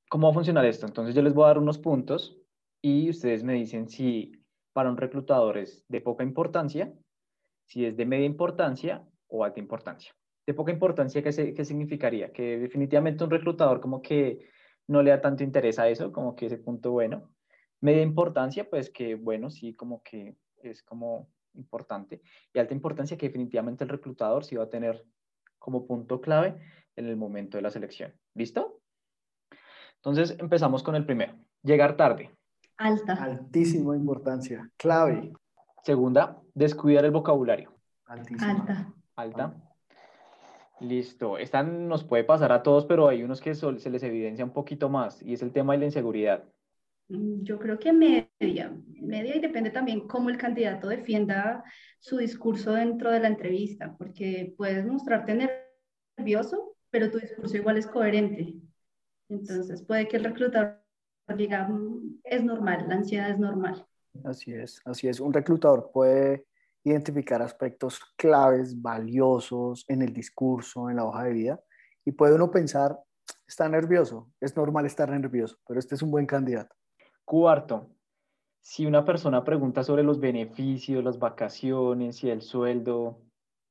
¿cómo va a funcionar esto? Entonces yo les voy a dar unos puntos y ustedes me dicen si para un reclutador es de poca importancia, si es de media importancia o alta importancia. De poca importancia, ¿qué, qué significaría? Que definitivamente un reclutador como que no le da tanto interés a eso, como que ese punto bueno media importancia, pues que bueno, sí, como que es como importante. Y alta importancia que definitivamente el reclutador sí va a tener como punto clave en el momento de la selección. ¿Listo? Entonces empezamos con el primero. Llegar tarde. Alta. Altísima importancia. Clave. Segunda, descuidar el vocabulario. Altísima. Alta. Alta. Listo. Esta nos puede pasar a todos, pero hay unos que se les evidencia un poquito más y es el tema de la inseguridad. Mm, yo creo que media, media y depende también cómo el candidato defienda su discurso dentro de la entrevista, porque puedes mostrarte nervioso, pero tu discurso igual es coherente. Entonces puede que el reclutador diga, mm, es normal, la ansiedad es normal. Así es, así es. Un reclutador puede identificar aspectos claves, valiosos en el discurso, en la hoja de vida, y puede uno pensar, está nervioso, es normal estar nervioso, pero este es un buen candidato. Cuarto, si una persona pregunta sobre los beneficios, las vacaciones y el sueldo,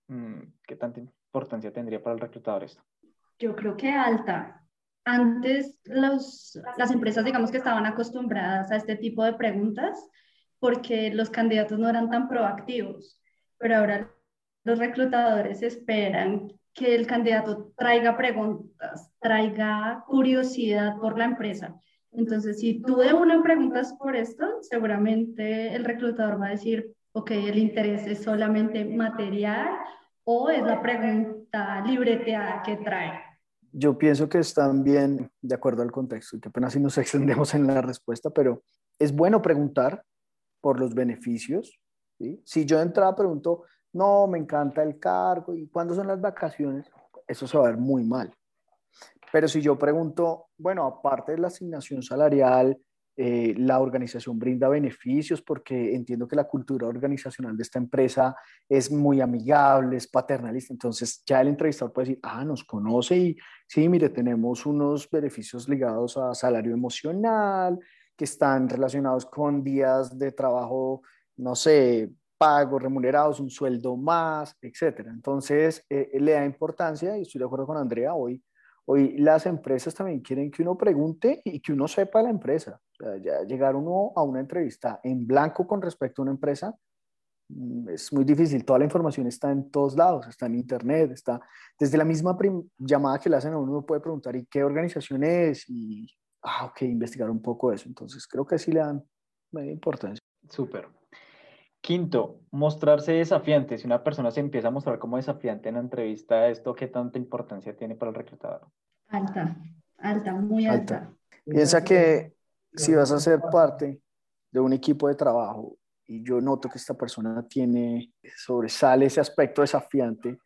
mm, ¿qué tanta importancia tendría para el reclutador esto? Yo creo que alta. Antes los, las empresas, digamos que estaban acostumbradas a este tipo de preguntas porque los candidatos no eran tan proactivos, pero ahora los reclutadores esperan que el candidato traiga preguntas, traiga curiosidad por la empresa. Entonces, si tú de una preguntas por esto, seguramente el reclutador va a decir, ok, el interés es solamente material o es la pregunta libreteada que trae. yo pienso que están bien de acuerdo al contexto, que apenas si nos extendemos en la respuesta, pero es bueno preguntar por los beneficios. Si yo de entrada pregunto, no, me encanta el cargo y cuándo son las vacaciones, eso se va a ver muy mal. Pero si yo pregunto, bueno, aparte de la asignación salarial, eh, la organización brinda beneficios porque entiendo que la cultura organizacional de esta empresa es muy amigable, es paternalista. Entonces ya el entrevistador puede decir, ah, nos conoce y sí, mire, tenemos unos beneficios ligados a salario emocional que están relacionados con días de trabajo, no sé, pagos remunerados, un sueldo más, etcétera. Entonces eh, le da importancia y estoy de acuerdo con Andrea hoy Hoy las empresas también quieren que uno pregunte y que uno sepa la empresa. ya llegar uno a una entrevista en blanco con respecto a una empresa mm, es muy difícil. Toda la información está en todos lados, está en internet, está desde la misma llamada que le hacen a uno, uno puede preguntar y qué organización es y, ah, ok, investigar un poco eso. Entonces creo que sí le dan media importancia. Súper. Quinto, mostrarse desafiante. Si una persona se empieza a mostrar como desafiante en la entrevista, ¿esto qué tanta importancia tiene para el reclutador? Alta, alta, muy alta. Piensa que si vas a ser parte de un equipo de trabajo y yo noto que esta persona tiene, sobresale ese aspecto desafiante,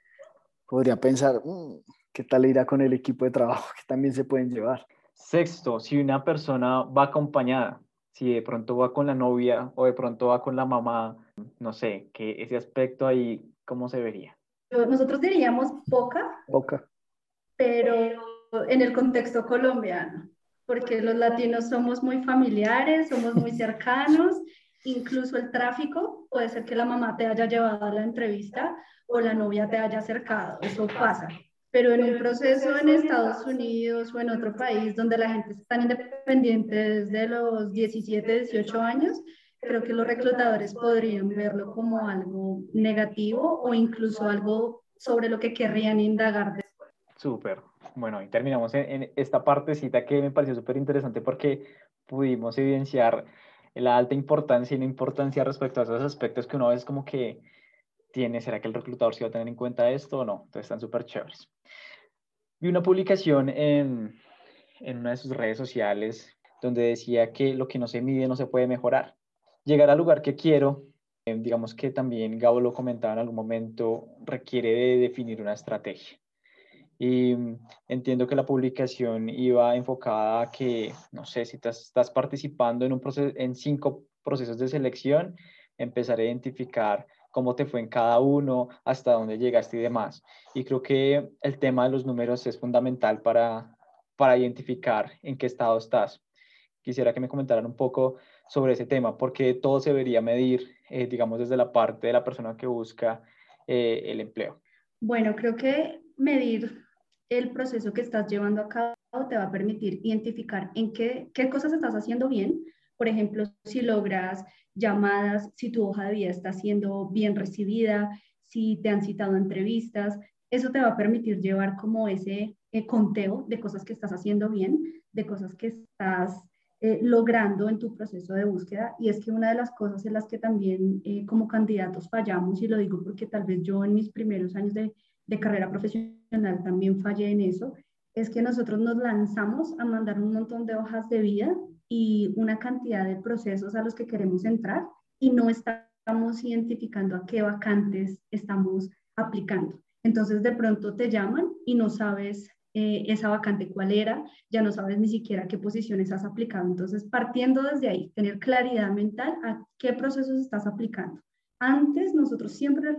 podría pensar, mm, ¿qué tal irá con el equipo de trabajo que también se pueden llevar? Sexto, si una persona va acompañada, si de pronto va con la novia o de pronto va con la mamá, no sé, que ese aspecto ahí, ¿cómo se vería? Nosotros diríamos poca. Poca. Pero en el contexto colombiano, porque los latinos somos muy familiares, somos muy cercanos, incluso el tráfico, puede ser que la mamá te haya llevado a la entrevista o la novia te haya acercado, eso pasa pero en un proceso en Estados Unidos o en otro país donde la gente es tan independiente desde los 17, 18 años, creo que los reclutadores podrían verlo como algo negativo o incluso algo sobre lo que querrían indagar después. Súper. Bueno, y terminamos en, esta partecita que me pareció súper interesante porque pudimos evidenciar la alta importancia y la importancia respecto a esos aspectos que uno a veces como que tiene, ¿será que el reclutador sí va a tener en cuenta esto o no? Entonces están súper chéveres. Vi una publicación en, en una de sus redes sociales donde decía que lo que no se mide no se puede mejorar. Llegar al lugar que quiero, eh, digamos que también Gabo lo comentaba en algún momento, requiere de definir una estrategia. Y mm, entiendo que la publicación iba enfocada a que, no sé, si estás participando en, un proceso, en cinco procesos de selección, empezar a identificar cómo te fue en cada uno, hasta dónde llegaste y demás. Y creo que el tema de los números es fundamental para, para identificar en qué estado estás. Quisiera que me comentaran un poco sobre ese tema, porque todo se debería medir, eh, digamos, desde la parte de la persona que busca eh, el empleo. Bueno, creo que medir el proceso que estás llevando a cabo te va a permitir identificar en qué, qué cosas estás haciendo bien. Por ejemplo, si logras llamadas, si tu hoja de vida está siendo bien recibida, si te han citado entrevistas. Eso te va a permitir llevar como ese eh, conteo de cosas que estás haciendo bien, de cosas que estás eh, logrando en tu proceso de búsqueda. Y es que una de las cosas en las que también eh, como candidatos fallamos, y lo digo porque tal vez yo en mis primeros años de, de carrera profesional también fallé en eso, es que nosotros nos lanzamos a mandar un montón de hojas de vida y una cantidad de procesos a los que queremos entrar y no estamos identificando a qué vacantes estamos aplicando. Entonces de pronto te llaman y no sabes eh, esa vacante cuál era, ya no sabes ni siquiera qué posiciones has aplicado. Entonces partiendo desde ahí, tener claridad mental a qué procesos estás aplicando. Antes, nosotros siempre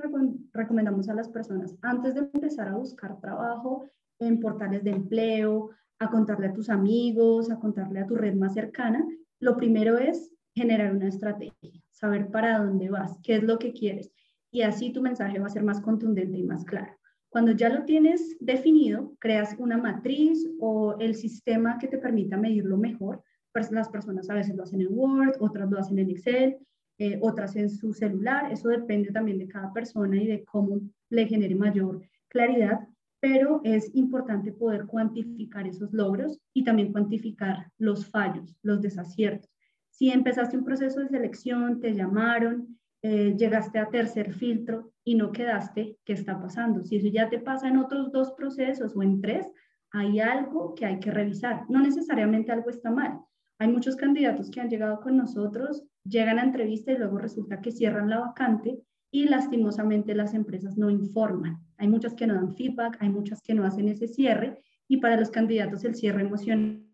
recomendamos a las personas, antes de empezar a buscar trabajo en portales de empleo, a contarle a tus amigos, a contarle a tu red más cercana, lo primero es generar una estrategia, saber para dónde vas, qué es lo que quieres. Y así tu mensaje va a ser más contundente y más claro. Cuando ya lo tienes definido, creas una matriz o el sistema que te permita medirlo mejor. Las personas a veces lo hacen en Word, otras lo hacen en Excel, eh, otras en su celular. Eso depende también de cada persona y de cómo le genere mayor claridad pero es importante poder cuantificar esos logros y también cuantificar los fallos, los desaciertos. Si empezaste un proceso de selección, te llamaron, eh, llegaste a tercer filtro y no quedaste, ¿qué está pasando? Si eso ya te pasa en otros dos procesos o en tres, hay algo que hay que revisar. No necesariamente algo está mal. Hay muchos candidatos que han llegado con nosotros, llegan a entrevista y luego resulta que cierran la vacante y lastimosamente las empresas no informan. Hay muchas que no dan feedback, hay muchas que no hacen ese cierre y para los candidatos el cierre emocional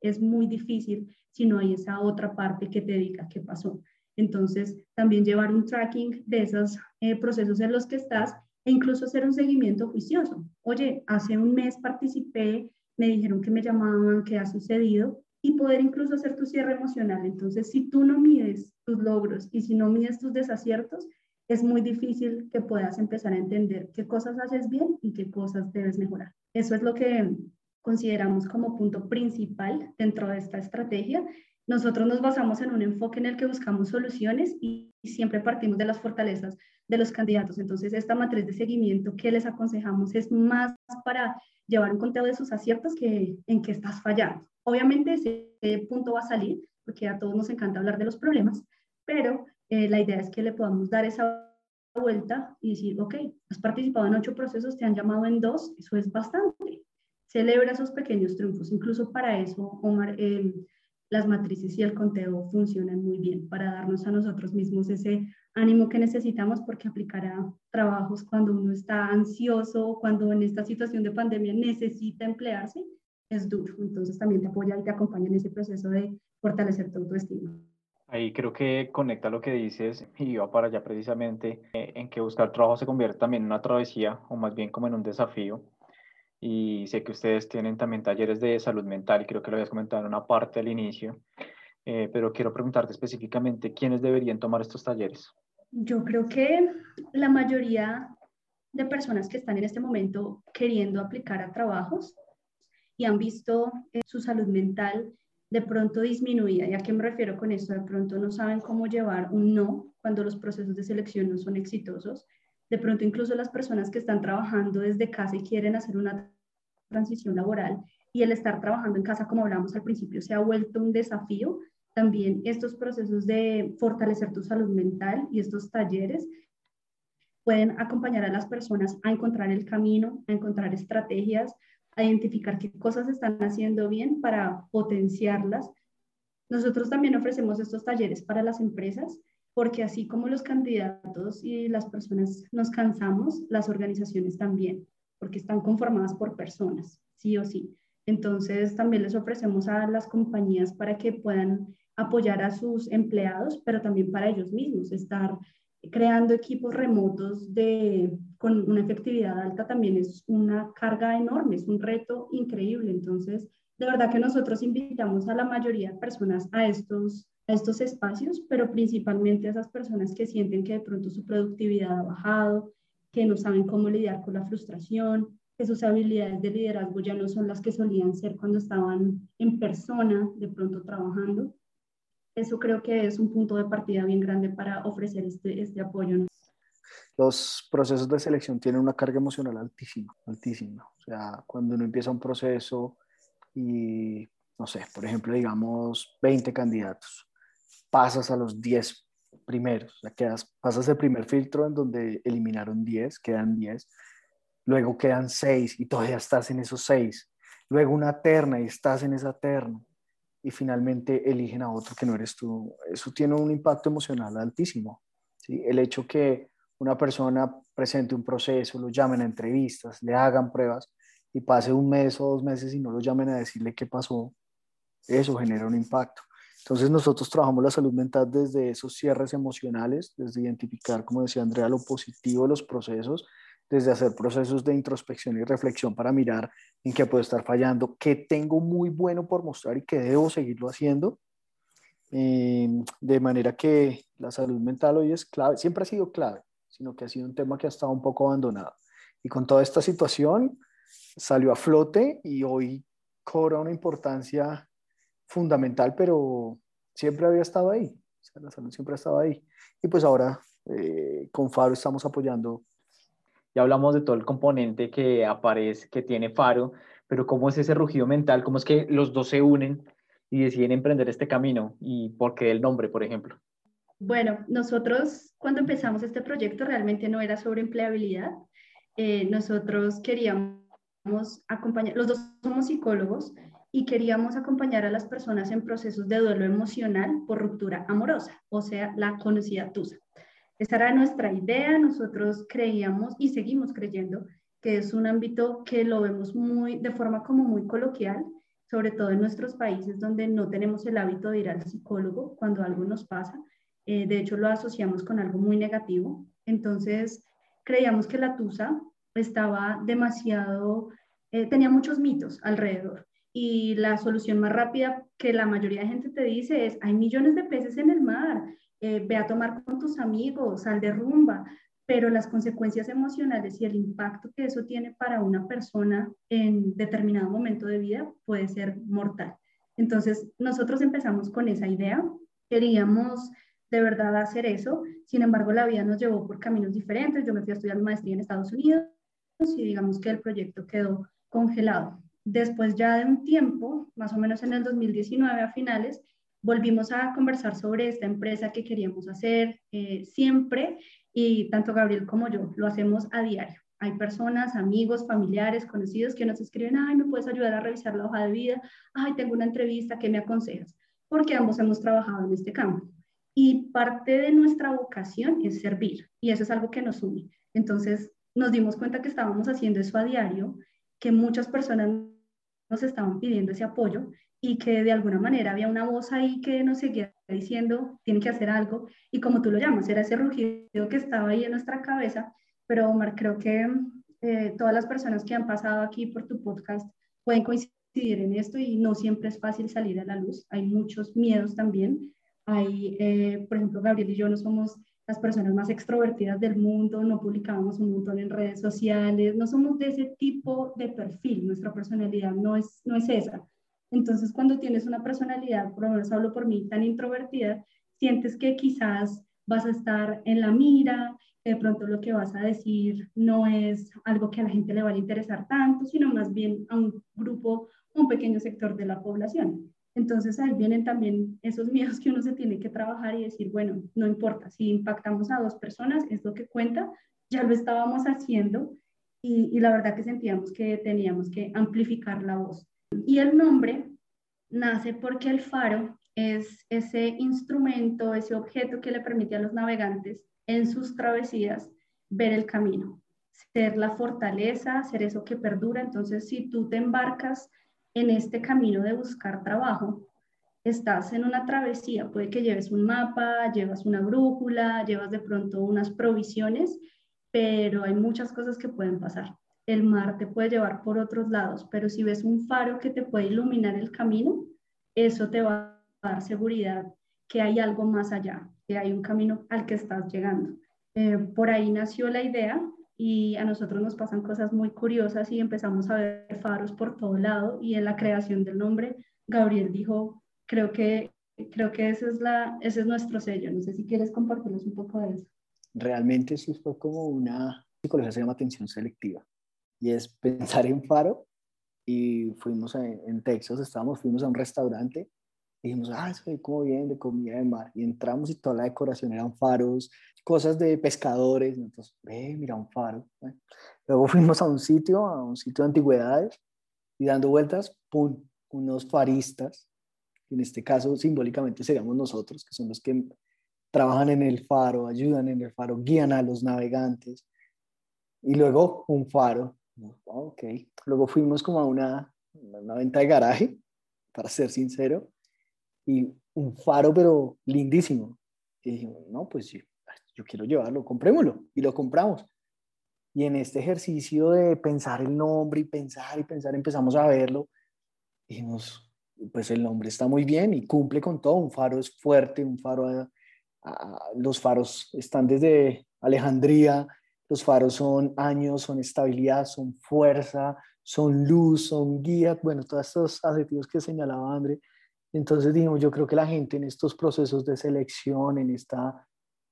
es muy difícil si no hay esa otra parte que te diga qué pasó. Entonces, también llevar un tracking de esos eh, procesos en los que estás e incluso hacer un seguimiento juicioso. Oye, hace un mes participé, me dijeron que me llamaban, qué ha sucedido, y poder incluso hacer tu cierre emocional. Entonces, si tú no mides tus logros y si no mides tus desaciertos, es muy difícil que puedas empezar a entender qué cosas haces bien y qué cosas debes mejorar. Eso es lo que consideramos como punto principal dentro de esta estrategia. Nosotros nos basamos en un enfoque en el que buscamos soluciones y, siempre partimos de las fortalezas de los candidatos. Entonces, esta matriz de seguimiento que les aconsejamos es más para llevar un conteo de sus aciertos que en qué estás fallando. Obviamente ese punto va a salir porque a todos nos encanta hablar de los problemas, pero eh, la idea es que le podamos dar esa vuelta y decir, ok, has participado en ocho procesos, te han llamado en dos, eso es bastante. Celebra esos pequeños triunfos. Incluso para eso, Omar, las matrices y el conteo funcionan muy bien para darnos a nosotros mismos ese ánimo que necesitamos porque aplicar a trabajos cuando uno está ansioso, cuando en esta situación de pandemia necesita emplearse, es duro. Entonces también te apoya y te acompaña en ese proceso de fortalecer tu autoestima. Ahí creo que conecta lo que dices y va para allá precisamente eh, en que buscar trabajo se convierte también en una travesía o más bien como en un desafío. Y sé que ustedes tienen también talleres de salud mental y creo que lo habías comentado en una parte al inicio, eh, pero quiero preguntarte específicamente quiénes deberían tomar estos talleres. Yo creo que la mayoría de personas que están en este momento queriendo aplicar a trabajos y han visto eh, su salud mental de pronto disminuida. ¿Y a qué me refiero con esto? De pronto no saben cómo llevar un no cuando los procesos de selección no son exitosos. De pronto incluso las personas que están trabajando desde casa y quieren hacer una transición laboral y el estar trabajando en casa, como hablamos al principio, se ha vuelto un desafío. También estos procesos de fortalecer tu salud mental y estos talleres pueden acompañar a las personas a encontrar el camino, a encontrar estrategias, a identificar qué cosas están haciendo bien para potenciarlas. Nosotros también ofrecemos estos talleres para las empresas porque así como los candidatos y las personas nos cansamos, las organizaciones también, porque están conformadas por personas, sí o sí. Entonces también les ofrecemos a las compañías para que puedan apoyar a sus empleados, pero también para ellos mismos, estar creando equipos remotos de, con una efectividad alta también es una carga enorme, es un reto increíble. Entonces, de verdad que nosotros invitamos a la mayoría de personas a estos, a estos espacios, pero principalmente a esas personas que sienten que de pronto su productividad ha bajado, que no saben cómo lidiar con la frustración, que sus habilidades de liderazgo ya no son las que solían ser cuando estaban en persona, de pronto trabajando eso creo que es un punto de partida bien grande para ofrecer este, este apoyo. Los procesos de selección tienen una carga emocional altísima, altísima. O sea, cuando uno empieza un proceso y, no sé, por ejemplo, digamos 20 candidatos, pasas a los 10 primeros, o sea, quedas, pasas el primer filtro en donde eliminaron 10, quedan 10, luego quedan 6 y todavía estás en esos 6, luego una terna y estás en esa terna, y finalmente eligen a otro que no eres tú. Eso tiene un impacto emocional altísimo. El hecho que una persona presente un proceso, lo llamen a entrevistas, le hagan pruebas y pase un mes o dos meses y no lo llamen a decirle qué pasó, eso genera un impacto. Entonces nosotros trabajamos la salud mental desde esos cierres emocionales, desde identificar, como decía Andrea, lo positivo de los procesos, desde hacer procesos de introspección y reflexión para mirar en qué puedo estar fallando, qué tengo muy bueno por mostrar y qué debo seguirlo haciendo. Eh, de manera que la salud mental hoy es clave, siempre ha sido clave, sino que ha sido un tema que ha estado un poco abandonado. Y con toda esta situación salió a flote y hoy cobra una importancia fundamental, pero siempre había estado ahí. O sea, la salud siempre ha estado ahí. Y pues ahora eh, con Faro estamos apoyando ya hablamos de todo el componente que aparece, que tiene Faro, pero ¿cómo es ese rugido mental? ¿Cómo es que los dos se unen y deciden emprender este camino? ¿Y por qué el nombre, por ejemplo? Bueno, nosotros cuando empezamos este proyecto realmente no era sobre empleabilidad. Eh, nosotros queríamos acompañar, los dos somos psicólogos y queríamos acompañar a las personas en procesos de duelo emocional por ruptura amorosa, o sea, la conocida TUSA. Esa era nuestra idea, nosotros creíamos y seguimos creyendo que es un ámbito que lo vemos muy de forma como muy coloquial, sobre todo en nuestros países donde no tenemos el hábito de ir al psicólogo cuando algo nos pasa. Eh, de hecho, lo asociamos con algo muy negativo. Entonces, creíamos que la TUSA estaba demasiado, eh, tenía muchos mitos alrededor. Y la solución más rápida que la mayoría de gente te dice es, hay millones de peces en el mar, eh, ve a tomar con tus amigos, sal de rumba, pero las consecuencias emocionales y el impacto que eso tiene para una persona en determinado momento de vida puede ser mortal. Entonces, nosotros empezamos con esa idea, queríamos de verdad hacer eso, sin embargo, la vida nos llevó por caminos diferentes, yo me fui a estudiar maestría en Estados Unidos y digamos que el proyecto quedó congelado. Después ya de un tiempo, más o menos en el 2019 a finales, volvimos a conversar sobre esta empresa que queríamos hacer eh, siempre y tanto Gabriel como yo lo hacemos a diario. Hay personas, amigos, familiares, conocidos que nos escriben, ay, ¿me puedes ayudar a revisar la hoja de vida? Ay, tengo una entrevista, ¿qué me aconsejas? Porque ambos hemos trabajado en este campo. Y parte de nuestra vocación es servir, y eso es algo que nos une. Entonces, nos dimos cuenta que estábamos haciendo eso a diario, que muchas personas nos estaban pidiendo ese apoyo y que de alguna manera había una voz ahí que nos seguía diciendo, tiene que hacer algo, y como tú lo llamas, era ese rugido que estaba ahí en nuestra cabeza, pero Omar, creo que eh, todas las personas que han pasado aquí por tu podcast pueden coincidir en esto y no siempre es fácil salir a la luz, hay muchos miedos también, hay, eh, por ejemplo, Gabriel y yo no somos las personas más extrovertidas del mundo, no publicamos un montón en redes sociales, no somos de ese tipo de perfil, nuestra personalidad no es, no es esa. Entonces, cuando tienes una personalidad, por lo menos hablo por mí, tan introvertida, sientes que quizás vas a estar en la mira, de pronto lo que vas a decir no es algo que a la gente le vaya a interesar tanto, sino más bien a un grupo, un pequeño sector de la población. Entonces ahí vienen también esos miedos que uno se tiene que trabajar y decir, bueno, no importa, si impactamos a dos personas, es lo que cuenta, ya lo estábamos haciendo y, la verdad que sentíamos que teníamos que amplificar la voz. Y el nombre nace porque el faro es ese instrumento, ese objeto que le permite a los navegantes en sus travesías ver el camino, ser la fortaleza, ser eso que perdura. Entonces, si tú te embarcas en este camino de buscar trabajo, estás en una travesía, puede que lleves un mapa, llevas una brújula, llevas de pronto unas provisiones, pero hay muchas cosas que pueden pasar el mar te puede llevar por otros lados, pero si ves un faro que te puede iluminar el camino, eso te va a dar seguridad que hay algo más allá, que hay un camino al que estás llegando. Eh, por ahí nació la idea y a nosotros nos pasan cosas muy curiosas y empezamos a ver faros por todo lado y en la creación del nombre, Gabriel dijo, creo que, creo que ese, es la, ese es nuestro sello. No sé si quieres compartirnos un poco de eso. Realmente eso fue como una psicología se llama atención selectiva y es pensar en faro. Y fuimos en, Texas, estábamos, fuimos a un restaurante dijimos, ah, soy como bien de comida de mar. Y entramos y toda la decoración eran faros, cosas de pescadores. Entonces, ve, mira un faro. Luego fuimos a un sitio, a un sitio de antigüedades y dando vueltas, ¡pum! Unos faristas, en este caso simbólicamente seríamos nosotros, que son los que trabajan en el faro, ayudan en el faro, guían a los navegantes. Y luego un faro, Ok. Luego fuimos como a una, una venta de garaje, para ser sincero, y un faro, pero lindísimo. Y dijimos, no, pues yo, yo quiero llevarlo, comprémoslo. Y lo compramos. Y en este ejercicio de pensar el nombre y pensar y pensar, empezamos a verlo. Dijimos, pues el nombre está muy bien y cumple con todo. Un faro es fuerte, un faro, los faros están desde Alejandría, los faros son años, son estabilidad, son fuerza, son luz, son guía, bueno, todos estos adjetivos que señalaba André. Entonces dijimos, yo creo que la gente en estos procesos de selección, en esta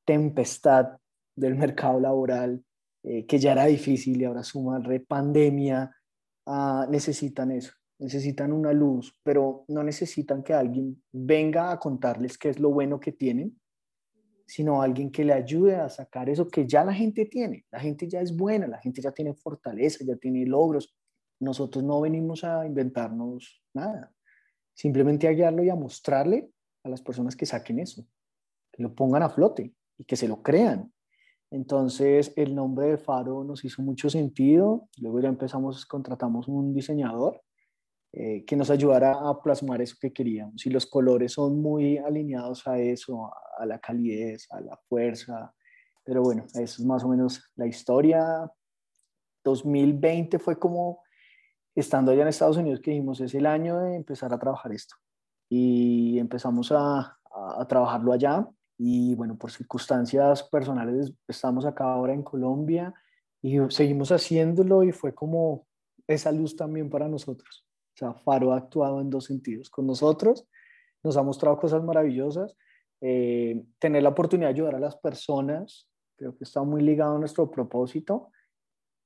tempestad del mercado laboral, eh, que ya era difícil y ahora suma pandemia, ah, necesitan eso, necesitan una luz, pero no necesitan que alguien venga a contarles qué es lo bueno que tienen, sino alguien que le ayude a sacar eso que ya la gente tiene. La gente ya es buena, la gente ya tiene fortaleza, ya tiene logros. nosotros no venimos a inventarnos nada, simplemente a guiarlo y a mostrarle a las personas que saquen eso, que lo pongan a flote y que se lo crean. Entonces el nombre de Faro nos hizo mucho sentido, luego ya empezamos, contratamos un diseñador eh, que nos ayudara a plasmar eso que queríamos. Y los colores son muy alineados a eso, a la calidez, a la fuerza. Pero bueno, eso es más o menos la historia. 2020 fue como estando allá en Estados Unidos que dijimos es el año de empezar a trabajar esto. Y empezamos a, a, trabajarlo allá. Y bueno, por circunstancias personales estamos acá ahora en Colombia y seguimos haciéndolo y fue como esa luz también para nosotros. O sea, Faro ha actuado en dos sentidos. Con nosotros nos ha mostrado cosas maravillosas. Eh, tener la oportunidad de ayudar a las personas, creo que está muy ligado a nuestro propósito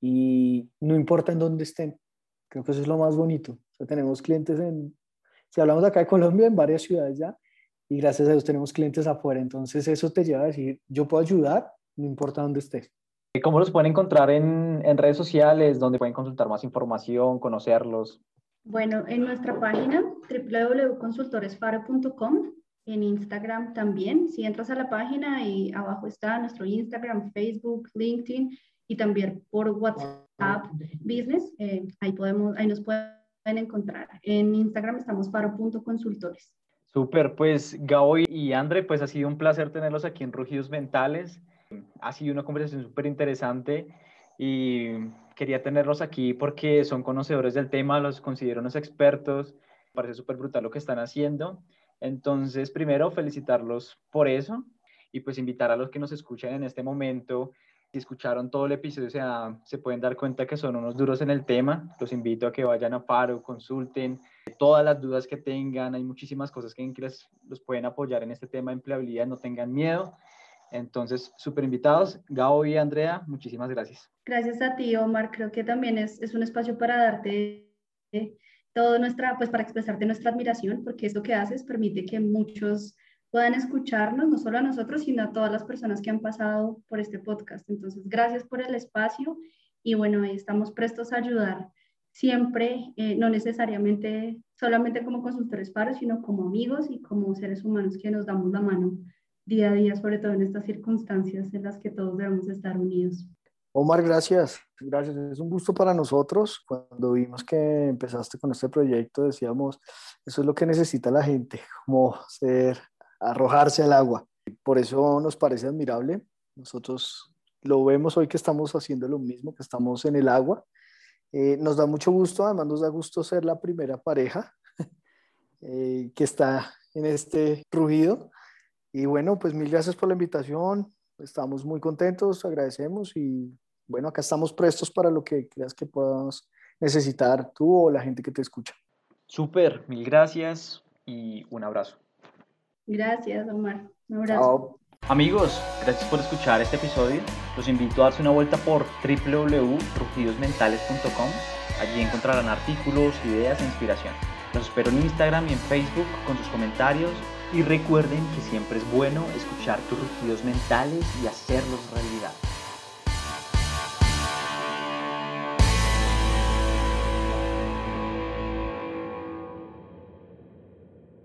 y no importa en dónde estén. Creo que eso es lo más bonito. O sea, tenemos clientes en, si hablamos acá de Colombia, en varias ciudades ya, y gracias a Dios tenemos clientes afuera. Entonces eso te lleva a decir, yo puedo ayudar, no importa dónde estés. ¿Cómo los pueden encontrar en, en redes sociales, donde pueden consultar más información, conocerlos? Bueno, en nuestra página www.consultoresfaro.com, en Instagram también. Si entras a la página y abajo está nuestro Instagram, Facebook, LinkedIn y también por WhatsApp Business, eh, ahí, podemos, ahí nos pueden encontrar. En Instagram estamos faro.consultores. Súper, pues Gabo y André, pues ha sido un placer tenerlos aquí en Rugidos Mentales. Ha sido una conversación súper interesante y quería tenerlos aquí porque son conocedores del tema, los considero unos expertos, parece súper brutal lo que están haciendo. Entonces, primero, felicitarlos por eso y pues invitar a los que nos escuchan en este momento. Si escucharon todo el episodio, se, se pueden dar cuenta que son unos duros en el tema. Los invito a que vayan a Paro, consulten todas las dudas que tengan. Hay muchísimas cosas que, les, los pueden apoyar en este tema de empleabilidad. No tengan miedo. Entonces, súper invitados. Gabo y Andrea, muchísimas gracias. Gracias a ti, Omar. Creo que también es, es un espacio para darte todo nuestra, pues para expresarte nuestra admiración, porque esto que haces permite que muchos puedan escucharnos, no solo a nosotros, sino a todas las personas que han pasado por este podcast. Entonces, gracias por el espacio y bueno, estamos prestos a ayudar siempre, eh, no necesariamente solamente como consultores paros, sino como amigos y como seres humanos que nos damos la mano día a día, sobre todo en estas circunstancias en las que todos debemos estar unidos. Omar, gracias. Gracias. Es un gusto para nosotros. Cuando vimos que empezaste con este proyecto, decíamos, eso es lo que necesita la gente, como ser, arrojarse al agua. Por eso nos parece admirable. Nosotros lo vemos hoy que estamos haciendo lo mismo, que estamos en el agua. Eh, nos da mucho gusto, además nos da gusto ser la primera pareja eh, que está en este rugido. Y bueno, pues mil gracias por la invitación. Estamos muy contentos, agradecemos y bueno, acá estamos prestos para lo que creas que puedas necesitar tú o la gente que te escucha. Súper, mil gracias y un abrazo. Gracias, Omar. Un abrazo. Amigos, gracias por escuchar este episodio. Los invito a darse una vuelta por www.rugidosmentales.com. Allí encontrarán artículos, ideas e inspiración. Los espero en Instagram y en Facebook con sus comentarios. Y recuerden que siempre es bueno escuchar tus rugidos mentales y hacerlos realidad.